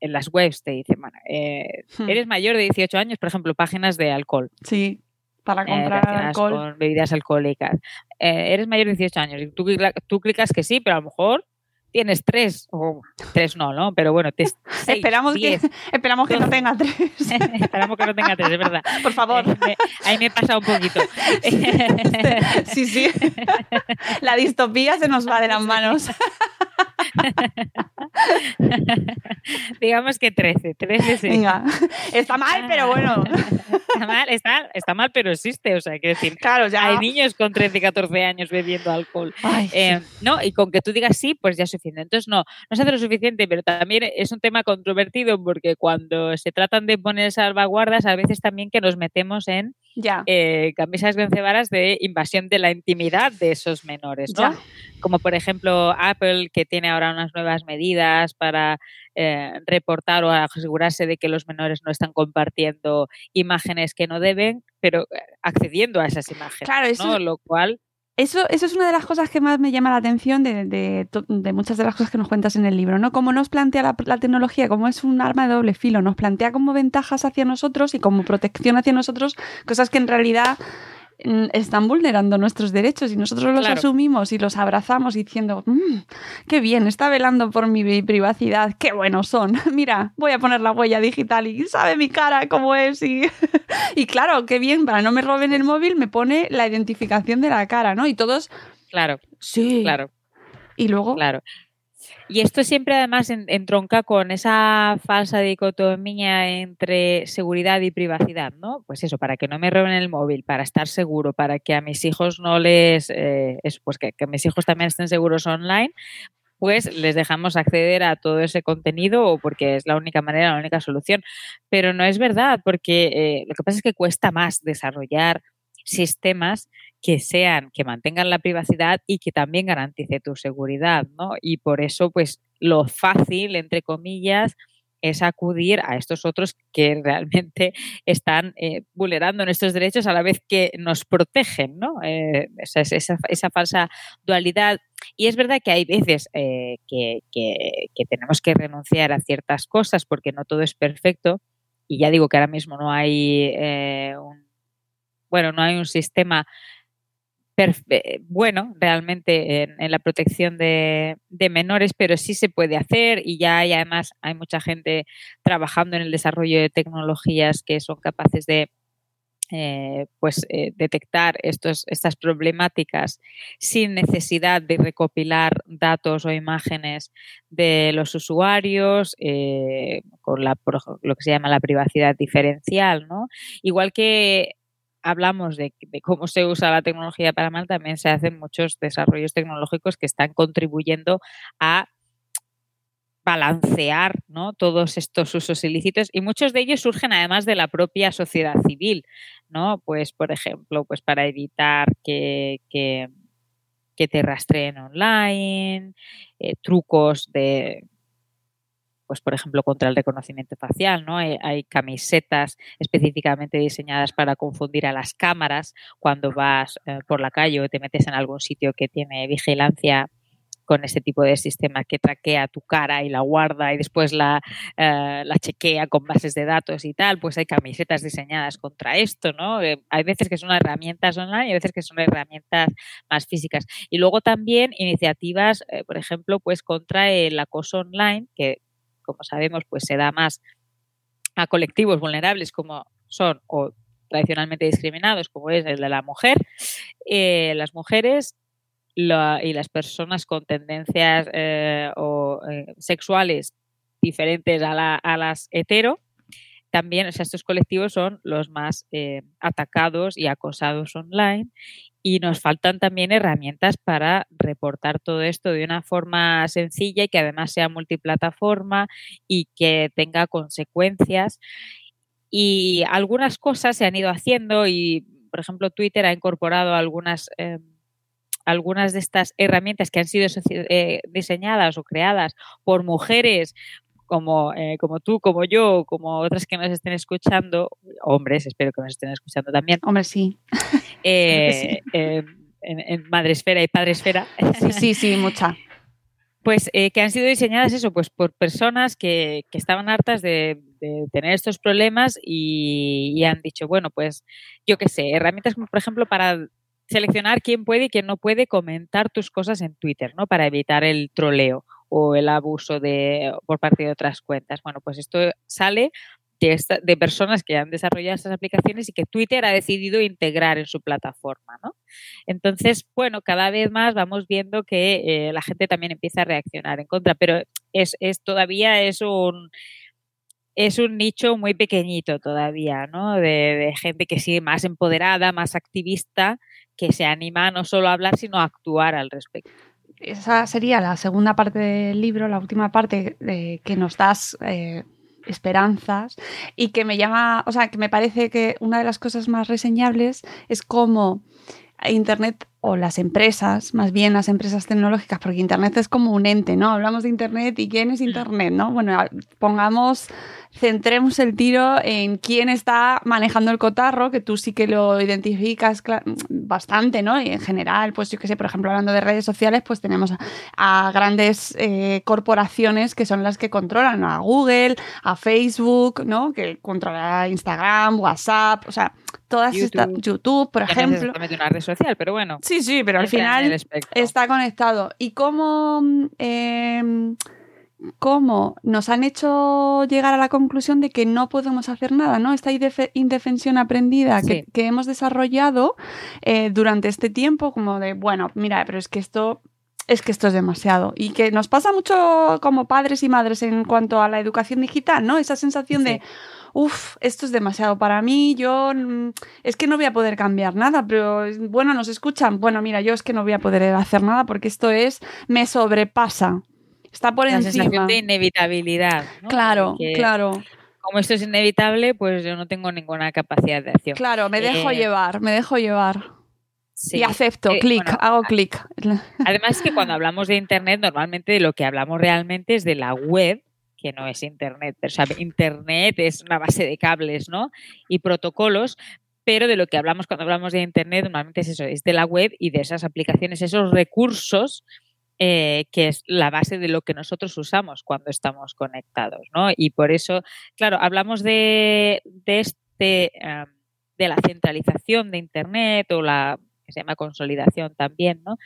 [SPEAKER 5] en las webs te dicen, bueno, eh, hmm. eres mayor de 18 años, por ejemplo, páginas de alcohol.
[SPEAKER 4] Sí, para eh, comprar alcohol.
[SPEAKER 5] Con bebidas alcohólicas. eres mayor de 18 años y tú, tú clicas que sí, pero a lo mejor tienes tres, o tres no, ¿no? Pero bueno, te,
[SPEAKER 4] esperamos, que, esperamos que no tenga tres.
[SPEAKER 5] esperamos que no tenga tres, es verdad.
[SPEAKER 4] Por favor.
[SPEAKER 5] Eh, ahí me he pasado un poquito.
[SPEAKER 4] sí, sí. La distopía se nos va de las manos.
[SPEAKER 5] Digamos que 13, 13 sí.
[SPEAKER 4] Venga, está mal, pero bueno.
[SPEAKER 5] Está mal, está, está mal, pero existe. O sea, quiero decir,
[SPEAKER 4] claro, ya.
[SPEAKER 5] hay niños con 13, 14 años bebiendo alcohol. Eh, no, y con que tú digas sí, pues ya es suficiente. Entonces, no, no se hace lo suficiente, pero también es un tema controvertido porque cuando se tratan de poner salvaguardas, a veces también que nos metemos en
[SPEAKER 4] ya.
[SPEAKER 5] Eh, camisas vencebaras de invasión de la intimidad de esos menores, ¿no? Como por ejemplo Apple, que tiene ahora unas nuevas medidas para eh, reportar o asegurarse de que los menores no están compartiendo imágenes que no deben, pero eh, accediendo a esas imágenes, claro, eso, Lo cual
[SPEAKER 4] eso, eso, es una de las cosas que más me llama la atención de, de, muchas de las cosas que nos cuentas en el libro, ¿no? Cómo nos plantea la, la, tecnología, como es un arma de doble filo, nos plantea como ventajas hacia nosotros y como protección hacia nosotros, cosas que en realidad están vulnerando nuestros derechos y nosotros los asumimos y los abrazamos diciendo, mm, qué bien, está velando por mi privacidad, qué buenos son. Mira, voy a poner la huella digital y sabe mi cara cómo es. Y, y claro, qué bien, para no me roben el móvil me pone la identificación de la cara, ¿no? Y todos...
[SPEAKER 5] Claro.
[SPEAKER 4] Sí.
[SPEAKER 5] Claro.
[SPEAKER 4] Y luego...
[SPEAKER 5] Claro. Y esto siempre además entronca con esa falsa dicotomía entre seguridad y privacidad, ¿no? Pues eso, para que no me roben el móvil, para estar seguro, para que a mis hijos no les, eh, pues que, mis hijos también estén seguros online, pues les dejamos acceder a todo ese contenido porque es la única manera, la única solución. Pero no es verdad, porque eh, lo que pasa es que cuesta más desarrollar sistemas que sean, que mantengan la privacidad y que también garantice tu seguridad, ¿no? Y por eso, pues, lo fácil, entre comillas, es acudir a estos otros que realmente están eh, vulnerando nuestros derechos a la vez que nos protegen, ¿no? Eh, esa, falsa dualidad. Y es verdad que hay veces eh, que, tenemos que renunciar a ciertas cosas porque no todo es perfecto. Y ya digo que ahora mismo no hay un, bueno, no hay un sistema eh, bueno realmente en, la protección de, menores, pero sí se puede hacer y ya hay además hay mucha gente trabajando en el desarrollo de tecnologías que son capaces de eh, pues eh, detectar estos, estas problemáticas sin necesidad de recopilar datos o imágenes de los usuarios con la, lo que se llama la privacidad diferencial, ¿no? Igual que hablamos de, cómo se usa la tecnología para mal, también se hacen muchos desarrollos tecnológicos que están contribuyendo a balancear ¿no? todos estos usos ilícitos y muchos de ellos surgen además de la propia sociedad civil, ¿no? Pues, por ejemplo, pues para evitar que, que, te rastreen online, eh, trucos de pues por ejemplo contra el reconocimiento facial, ¿no? Hay, camisetas específicamente diseñadas para confundir a las cámaras cuando vas eh, por la calle o te metes en algún sitio que tiene vigilancia con ese tipo de sistema que traquea tu cara y la guarda y después la, eh, la chequea con bases de datos y tal, pues hay camisetas diseñadas contra esto, ¿no? Eh, hay veces que son herramientas online y hay veces que son herramientas más físicas. Y luego también iniciativas, por ejemplo, pues contra el acoso online, que como sabemos, pues se da más a colectivos vulnerables como son o tradicionalmente discriminados, como es el de la mujer, eh, las mujeres y las personas con tendencias eh, o, eh, sexuales diferentes a, las hetero, también, o sea, estos colectivos son los más atacados y acosados online y nos faltan también herramientas para reportar todo esto de una forma sencilla y que además sea multiplataforma y que tenga consecuencias. Y algunas cosas se han ido haciendo y, por ejemplo, Twitter ha incorporado algunas... Em, algunas de estas herramientas que han sido eh, diseñadas o creadas por mujeres como, eh, como tú, como yo, como otras que nos estén escuchando, hombres, espero que nos estén escuchando también.
[SPEAKER 4] Hombre, sí.
[SPEAKER 5] Eh, eh, en, Madresfera y Padresfera.
[SPEAKER 4] Sí, sí, sí, mucha.
[SPEAKER 5] Pues que han sido diseñadas eso, pues por personas que, estaban hartas de, tener estos problemas y, han dicho, bueno, pues yo qué sé, herramientas como por ejemplo para seleccionar quién puede y quién no puede comentar tus cosas en Twitter, ¿no? Para evitar el troleo o el abuso de, por parte de otras cuentas. Bueno, pues esto sale de, personas que han desarrollado estas aplicaciones y que Twitter ha decidido integrar en su plataforma. ¿no? Entonces, bueno, cada vez más vamos viendo que eh, la gente también empieza a reaccionar en contra, pero es, es todavía es un es un nicho muy pequeñito todavía, ¿no? De, de, gente que sigue más empoderada, más activista, que se anima no solo a hablar, sino a actuar al respecto
[SPEAKER 4] esa sería la segunda parte del libro, la última parte de que nos das eh, esperanzas y que me llama, o sea, que me parece que una de las cosas más reseñables es cómo Internet o las empresas, más bien las empresas tecnológicas, porque Internet es como un ente, ¿no? Hablamos de Internet y quién es Internet, ¿no? Bueno, pongamos, centremos el tiro en quién está manejando el cotarro, que tú sí que lo identificas bastante, ¿no? Y en general, pues yo qué sé, por ejemplo, hablando de redes sociales, pues tenemos a, grandes eh, corporaciones que son las que controlan a Google, a Facebook, ¿no? Que controla Instagram, WhatsApp, o sea, todas estas, YouTube, por ejemplo.
[SPEAKER 5] No una red social, pero bueno.
[SPEAKER 4] Sí, sí, pero al final está conectado. ¿Y cómo, em, cómo nos han hecho llegar a la conclusión de que no podemos hacer nada, ¿no? Esta indefensión aprendida que, hemos desarrollado eh, durante este tiempo, como de, bueno, mira, pero es que esto es que esto es demasiado. Y que nos pasa mucho como padres y madres en cuanto a la educación digital, ¿no? Esa sensación de, uff, esto es demasiado para mí, yo mm, es que no voy a poder cambiar nada, pero bueno, nos escuchan, bueno, mira, yo es que no voy a poder hacer nada porque esto es, me sobrepasa, está por
[SPEAKER 5] La
[SPEAKER 4] encima.
[SPEAKER 5] sensación de inevitabilidad.
[SPEAKER 4] Claro, claro.
[SPEAKER 5] Como esto es inevitable, pues yo no tengo ninguna capacidad de acción.
[SPEAKER 4] Claro, me dejo eh, llevar, me dejo llevar. Sí. Y acepto, eh, clic, hago clic.
[SPEAKER 5] Además que cuando hablamos de Internet, normalmente de lo que hablamos realmente es de la web que no es Internet. Internet es una base de cables, ¿no? Y protocolos, pero de lo que hablamos cuando hablamos de Internet normalmente es eso, es de la web y de esas aplicaciones, esos recursos eh, que es la base de lo que nosotros usamos cuando estamos conectados, ¿no? Y por eso, claro, hablamos de, este, de la centralización de Internet o la que se llama consolidación también, ¿no?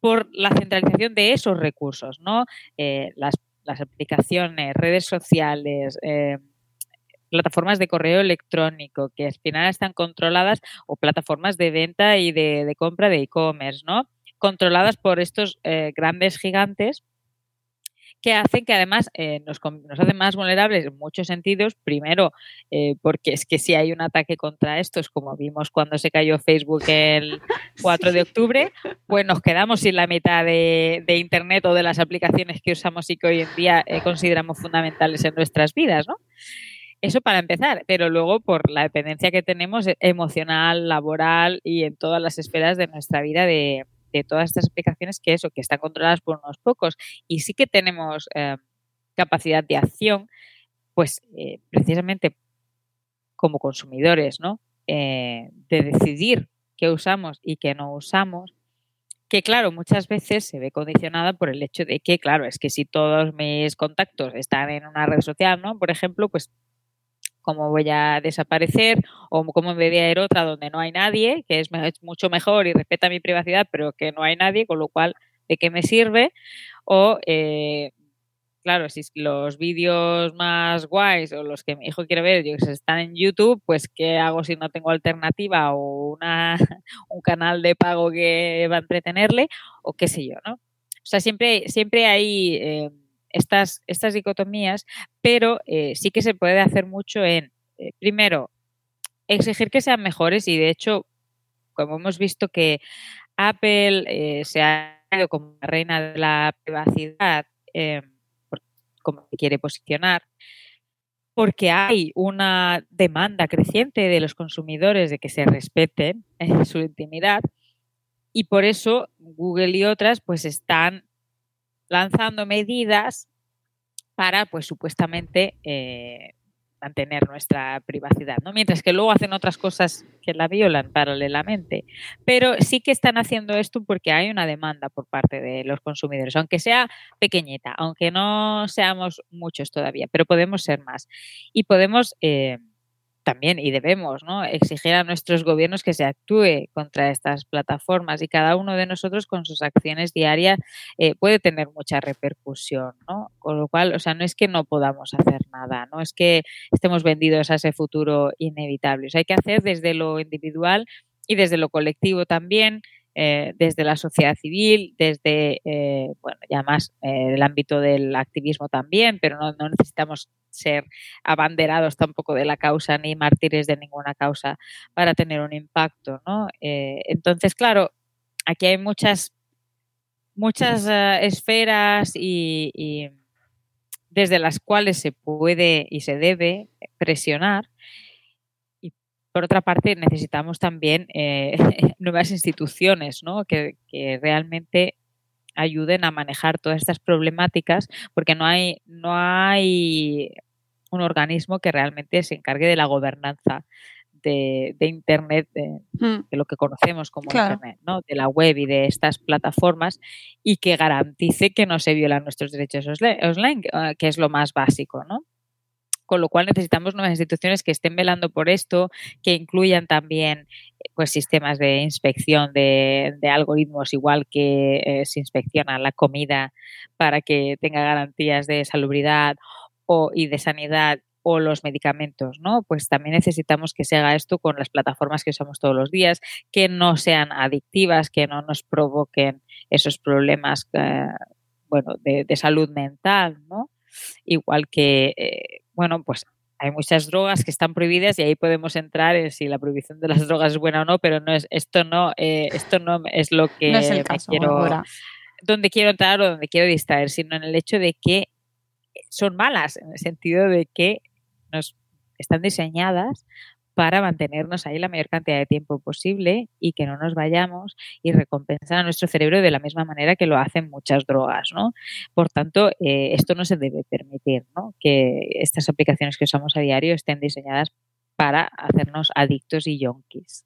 [SPEAKER 5] Por la centralización de esos recursos, ¿no? Eh, las, aplicaciones, redes sociales, eh, plataformas de correo electrónico que al final están controladas o plataformas de venta y de, de compra de e-commerce, ¿no? controladas por estos eh, grandes gigantes que hacen que además eh, nos, nos, hacen más vulnerables en muchos sentidos. Primero, eh, porque es que si hay un ataque contra estos, como vimos cuando se cayó Facebook el 4 de octubre, pues nos quedamos sin la mitad de, de Internet o de las aplicaciones que usamos y que hoy en día consideramos fundamentales en nuestras vidas, ¿no? Eso para empezar, pero luego por la dependencia que tenemos emocional, laboral y en todas las esferas de nuestra vida de, de todas estas aplicaciones que eso, que están controladas por unos pocos y sí que tenemos eh, capacidad de acción, pues eh, precisamente como consumidores, ¿no? Eh, de decidir qué usamos y qué no usamos, que claro, muchas veces se ve condicionada por el hecho de que, claro, es que si todos mis contactos están en una red social, ¿no? Por ejemplo, pues cómo voy a desaparecer o cómo me voy a ir otra donde no hay nadie, que es, mucho mejor y respeta mi privacidad, pero que no hay nadie, con lo cual, ¿de qué me sirve? O, eh, claro, si los vídeos más guays o los que mi hijo quiere ver, yo están en YouTube, pues ¿qué hago si no tengo alternativa o una, un canal de pago que va a entretenerle o qué sé yo, ¿no? O sea, siempre, siempre hay... Eh, estas, estas dicotomías, pero eh, sí que se puede hacer mucho en, eh, primero, exigir que sean mejores y de hecho, como hemos visto que Apple eh, se ha ido como la reina de la privacidad, como se quiere posicionar, porque hay una demanda creciente de los consumidores de que se respete su intimidad y por eso Google y otras pues están lanzando medidas para, pues supuestamente, eh, mantener nuestra privacidad, ¿no? Mientras que luego hacen otras cosas que la violan paralelamente. Pero sí que están haciendo esto porque hay una demanda por parte de los consumidores, aunque sea pequeñita, aunque no seamos muchos todavía, pero podemos ser más. Y podemos eh, también y debemos ¿no? exigir a nuestros gobiernos que se actúe contra estas plataformas y cada uno de nosotros con sus acciones diarias eh, puede tener mucha repercusión, ¿no? Con lo cual, o sea, no es que no podamos hacer nada, no es que estemos vendidos a ese futuro inevitable. hay que hacer desde lo individual y desde lo colectivo también, eh, desde la sociedad civil, desde, eh, bueno, ya más el ámbito del activismo también, pero no, no necesitamos ser abanderados tampoco de la causa ni mártires de ninguna causa para tener un impacto, ¿no? Eh, entonces, claro, aquí hay muchas, muchas eh, esferas y, desde las cuales se puede y se debe presionar. Y por otra parte, necesitamos también eh, nuevas instituciones, ¿no? Que, que realmente ayuden a manejar todas estas problemáticas, porque no hay, no hay un organismo que realmente se encargue de la gobernanza de, Internet, hmm. de, lo que conocemos como Internet, ¿no? de la web y de estas plataformas, y que garantice que no se violan nuestros derechos online, que es lo más básico. ¿no? Con lo cual necesitamos nuevas instituciones que estén velando por esto, que incluyan también pues sistemas de inspección de, algoritmos igual que eh, se inspecciona la comida para que tenga garantías de salubridad o, y de sanidad o los medicamentos, ¿no? Pues también necesitamos que se haga esto con las plataformas que usamos todos los días, que no sean adictivas, que no nos provoquen esos problemas, eh, bueno, de, salud mental, ¿no? Igual que eh, bueno, pues hay muchas drogas que están prohibidas y ahí podemos entrar en si la prohibición de las drogas es buena o no, pero no es esto no eh, esto no es lo que quiero donde quiero entrar o donde quiero distraer, sino en el hecho de que son malas en el sentido de que nos están diseñadas para mantenernos ahí la mayor cantidad de tiempo posible y que no nos vayamos y recompensar a nuestro cerebro de la misma manera que lo hacen muchas drogas, ¿no? Por tanto, eh, esto no se debe permitir, ¿no? Que estas aplicaciones que usamos a diario estén diseñadas para hacernos adictos y yonkis.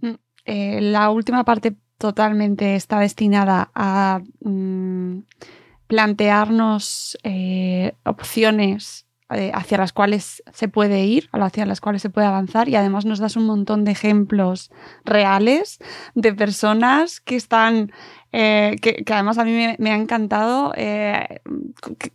[SPEAKER 4] Mm, eh, la última parte totalmente está destinada a mm, plantearnos eh, opciones eh, hacia las cuales se puede ir, hacia las cuales se puede avanzar y además nos das un montón de ejemplos reales de personas que están, eh, que, además a mí me, ha encantado, eh,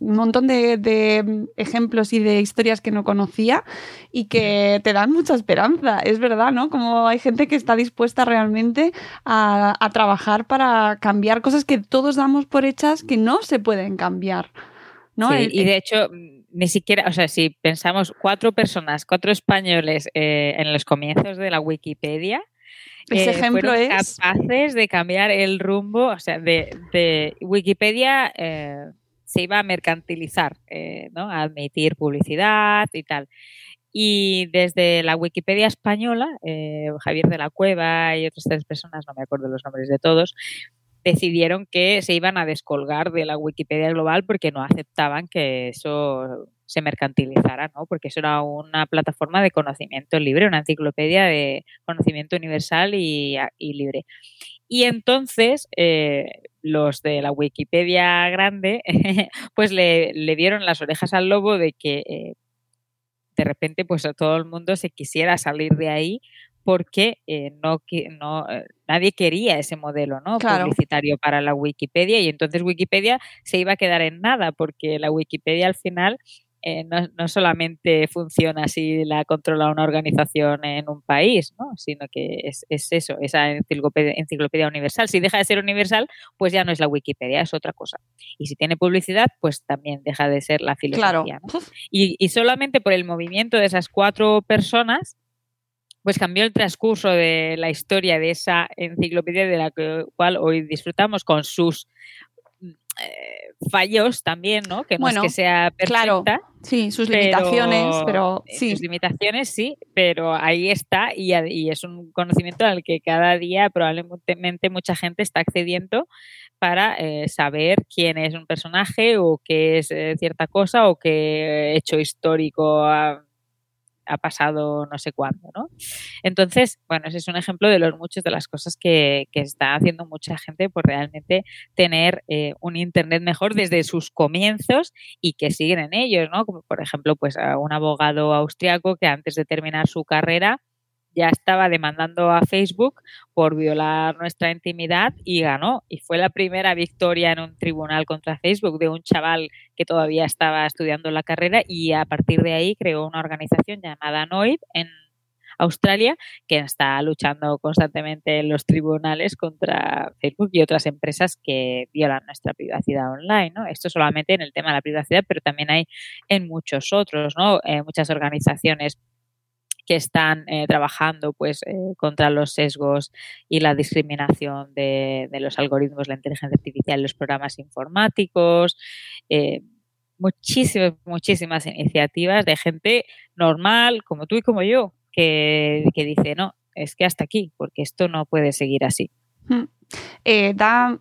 [SPEAKER 4] un montón de, ejemplos y de historias que no conocía y que te dan mucha esperanza, es verdad, ¿no? Como hay gente que está dispuesta realmente a, a trabajar para cambiar cosas que todos damos por hechas que no se pueden cambiar. ¿no?
[SPEAKER 5] y de hecho, ni siquiera, o sea, si pensamos cuatro personas, cuatro españoles eh, en los comienzos de la Wikipedia,
[SPEAKER 4] ese eh, ejemplo es
[SPEAKER 5] capaces de cambiar el rumbo, o sea, de, Wikipedia eh, se iba a mercantilizar, ¿no? A admitir publicidad y tal. Y desde la Wikipedia española, Javier de la Cueva y otras tres personas, no me acuerdo los nombres de todos, decidieron que se iban a descolgar de la Wikipedia global porque no aceptaban que eso se mercantilizara, ¿no? Porque eso era una plataforma de conocimiento libre, una enciclopedia de conocimiento universal y, libre. Y entonces eh, los de la Wikipedia grande, pues le, dieron las orejas al lobo de que eh, de repente pues todo el mundo se quisiera salir de ahí porque eh, no, no, eh, nadie quería ese modelo ¿no? publicitario para la Wikipedia y entonces Wikipedia se iba a quedar en nada porque la Wikipedia al final eh, no, solamente funciona si la controla una organización en un país, ¿no? sino que es, eso, esa enciclopedia, universal. Si deja de ser universal, pues ya no es la Wikipedia, es otra cosa. Y si tiene publicidad, pues también deja de ser la filosofía. Y, y solamente por el movimiento de esas cuatro personas, pues cambió el transcurso de la historia de esa enciclopedia de la cual hoy disfrutamos con sus mm, eh, fallos también, ¿no? Que no es que sea perfecta.
[SPEAKER 4] Claro, sí, sus limitaciones, pero
[SPEAKER 5] eh,
[SPEAKER 4] sí.
[SPEAKER 5] Sus limitaciones, sí, pero ahí está y, es un conocimiento al que cada día probablemente mucha gente está accediendo para eh, saber quién es un personaje o qué es cierta cosa o qué hecho histórico ha ha pasado no sé cuándo, ¿no? Entonces, bueno, ese es un ejemplo de los muchos de las cosas que, está haciendo mucha gente por realmente tener eh, un Internet mejor desde sus comienzos y que siguen en ellos, ¿no? Como por ejemplo, pues un abogado austriaco que antes de terminar su carrera ya estaba demandando a Facebook por violar nuestra intimidad y ganó. Y fue la primera victoria en un tribunal contra Facebook de un chaval que todavía estaba estudiando la carrera y a partir de ahí creó una organización llamada NOIB en Australia que está luchando constantemente en los tribunales contra Facebook y otras empresas que violan nuestra privacidad online. ¿no? Esto solamente en el tema de la privacidad, pero también hay en muchos otros, ¿no? Eh, muchas organizaciones que están eh, trabajando pues eh, contra los sesgos y la discriminación de, los algoritmos, la inteligencia artificial, los programas informáticos, eh, muchísimas, muchísimas iniciativas de gente normal, como tú y como yo, que, dice, no, es que hasta aquí, porque esto no puede seguir así.
[SPEAKER 4] Hmm. da,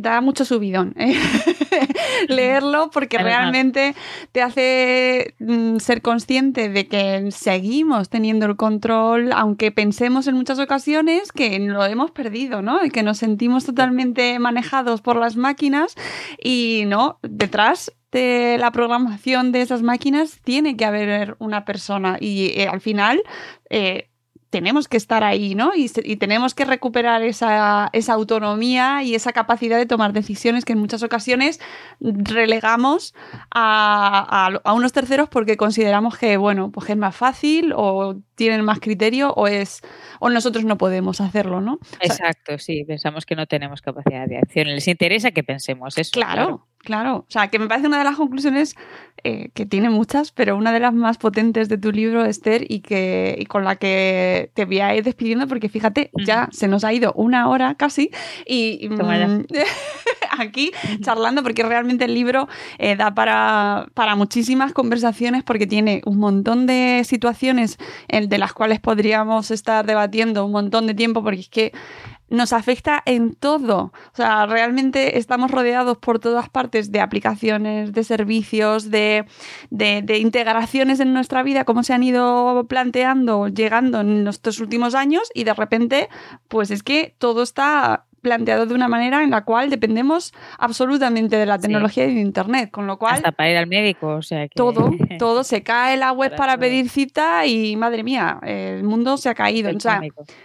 [SPEAKER 4] da mucho subidón. leerlo porque realmente te hace mm, ser consciente de que seguimos teniendo el control, aunque pensemos en muchas ocasiones que lo hemos perdido, ¿no? Y que nos sentimos totalmente manejados por las máquinas y no, detrás de la programación de esas máquinas tiene que haber una persona y eh, al final eh, tenemos que estar ahí, ¿no? Y, tenemos que recuperar esa, autonomía y esa capacidad de tomar decisiones que en muchas ocasiones relegamos a, unos terceros porque consideramos que, bueno, pues es más fácil o tienen más criterio o es o nosotros no podemos hacerlo, ¿no?
[SPEAKER 5] Exacto, sí, pensamos que no tenemos capacidad de acción. Les interesa que pensemos eso.
[SPEAKER 4] Claro, Claro, o sea, que me parece una de las conclusiones eh, que tiene muchas, pero una de las más potentes de tu libro, Esther, y, que, y con la que te voy a ir despidiendo, porque fíjate, ya se nos ha ido una hora casi, y mm, aquí charlando, porque realmente el libro eh, da para, para muchísimas conversaciones, porque tiene un montón de situaciones de las cuales podríamos estar debatiendo un montón de tiempo, porque es que nos afecta en todo. O sea, realmente estamos rodeados por todas partes de aplicaciones, de servicios, de, de, integraciones en nuestra vida, como se han ido planteando, llegando en estos últimos años y de repente, pues es que todo está planteado de una manera en la cual dependemos absolutamente de la tecnología y de Internet, con lo cual...
[SPEAKER 5] Hasta para ir al médico, o sea que...
[SPEAKER 4] Todo, todo, se cae la web para, pedir cita y, madre mía, el mundo se ha caído. O sea,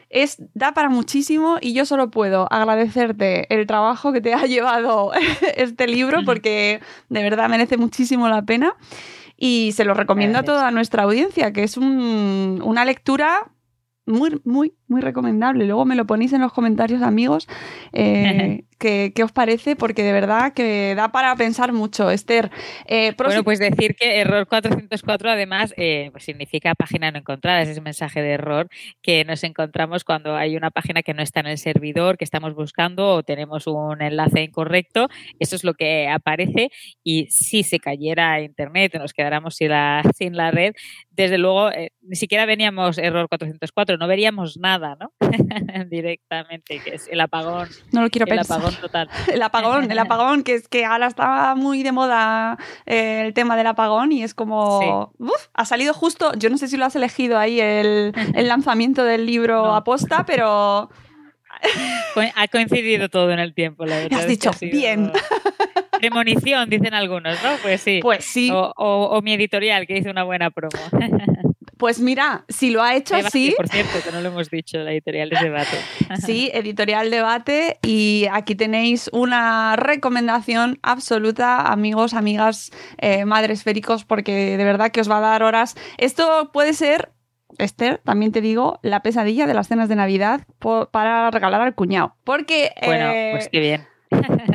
[SPEAKER 4] es, da para muchísimo y yo solo puedo agradecerte el trabajo que te ha llevado este libro porque de verdad merece muchísimo la pena y se lo recomiendo a toda nuestra audiencia, que es una lectura muy, muy, muy recomendable. Luego me lo ponéis en los comentarios, amigos, eh, ¿qué, os parece? Porque de verdad que da para pensar mucho. Esther,
[SPEAKER 5] eh, bueno, pues decir que error 404 además eh, pues significa página no encontrada, es ese mensaje de error que nos encontramos cuando hay una página que no está en el servidor, que estamos buscando o tenemos un enlace incorrecto. Eso es lo que aparece y si se cayera Internet, nos quedáramos sin la, sin la red, desde luego ni siquiera veníamos error 404, no veríamos nada, ¿no? Directamente, que es el apagón.
[SPEAKER 4] No lo quiero
[SPEAKER 5] el apagón total.
[SPEAKER 4] el apagón, el apagón, que es que ahora estaba muy de moda eh, el tema del apagón y es como, ha salido justo, yo no sé si lo has elegido ahí el, lanzamiento del libro aposta, pero...
[SPEAKER 5] ha coincidido todo en el tiempo, la verdad.
[SPEAKER 4] Has dicho, bien.
[SPEAKER 5] Premonición, dicen algunos, ¿no? Pues sí.
[SPEAKER 4] Pues sí.
[SPEAKER 5] o mi editorial, que hizo una buena promo.
[SPEAKER 4] Pues mira, si lo ha hecho así.
[SPEAKER 5] Por cierto, que no lo hemos dicho, la editorial de debate.
[SPEAKER 4] sí, editorial debate. Y aquí tenéis una recomendación absoluta, amigos, amigas, eh, madres féricos, porque de verdad que os va a dar horas. Esto puede ser Esther, también te digo, la pesadilla de las cenas de Navidad para regalar al cuñado. Porque.
[SPEAKER 5] Bueno, pues qué bien.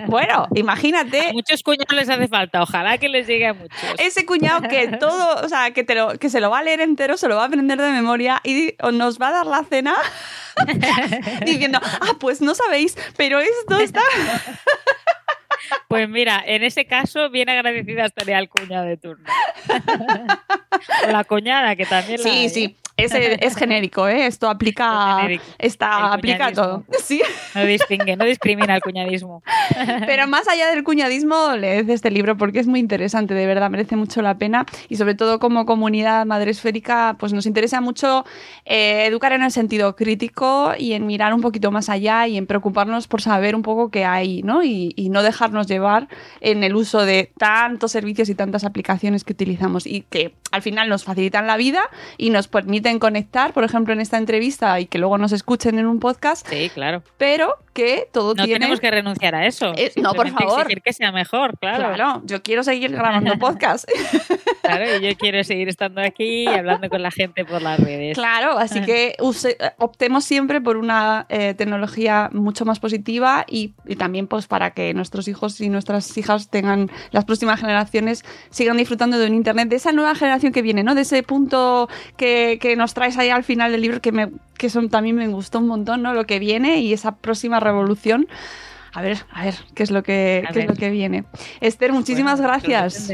[SPEAKER 4] Bueno, imagínate.
[SPEAKER 5] A muchos cuñados les hace falta, ojalá que les llegue a muchos.
[SPEAKER 4] Ese cuñado que todo, o sea, que, te lo, que se lo va a leer entero, se lo va a aprender de memoria y nos va a dar la cena diciendo, ah, pues no sabéis, pero esto está.
[SPEAKER 5] Pues mira, en ese caso, bien agradecida estaría al cuñado de turno. o la cuñada, que también
[SPEAKER 4] la Sí, sí. Es, es, genérico, ¿eh? Esto aplica, está, aplica todo. ¿Sí?
[SPEAKER 5] No distingue, no discrimina el cuñadismo.
[SPEAKER 4] Pero más allá del cuñadismo, leed este libro porque es muy interesante, de verdad, merece mucho la pena. Y sobre todo como comunidad madresférica, pues nos interesa mucho eh, educar en el sentido crítico y en mirar un poquito más allá y en preocuparnos por saber un poco qué hay, ¿no? Y, y no dejarnos llevar en el uso de tantos servicios y tantas aplicaciones que utilizamos y que al final nos facilitan la vida y nos permiten conectar, por ejemplo, en esta entrevista y que luego nos escuchen en un podcast.
[SPEAKER 5] Sí, claro.
[SPEAKER 4] Pero que todo
[SPEAKER 5] no
[SPEAKER 4] tiene...
[SPEAKER 5] tenemos que renunciar a eso.
[SPEAKER 4] Eh, no, por favor.
[SPEAKER 5] Exigir que sea mejor, claro.
[SPEAKER 4] Claro, yo quiero seguir grabando podcast.
[SPEAKER 5] claro, y yo quiero seguir estando aquí y hablando con la gente por las redes.
[SPEAKER 4] Claro, así que optemos siempre por una eh, tecnología mucho más positiva y, y también pues para que nuestros hijos y nuestras hijas tengan, las próximas generaciones, sigan disfrutando de un Internet, de esa nueva generación que viene, ¿no? De ese punto que, nos traes ahí al final del libro que, me, que son, también me gustó un montón, ¿no? Lo que viene y esa próxima revolución. A ver, a ver, qué es lo que, qué es lo que viene. Esther, muchísimas gracias.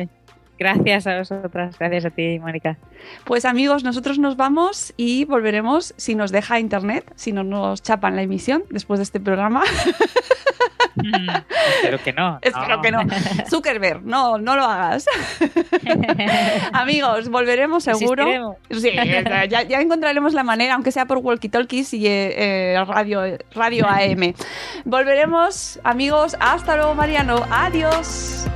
[SPEAKER 5] Gracias a vosotras, gracias a ti, Mónica.
[SPEAKER 4] Pues amigos, nosotros nos vamos y volveremos si nos deja internet, si no nos chapan la emisión después de este programa.
[SPEAKER 5] Mm, espero que no.
[SPEAKER 4] Espero que no. Zuckerberg, no, no lo hagas. amigos, volveremos seguro. Sí, ya, encontraremos la manera, aunque sea por walkie-talkies y eh, eh, radio, radio AM. volveremos, amigos. Hasta luego, Mariano. Adiós.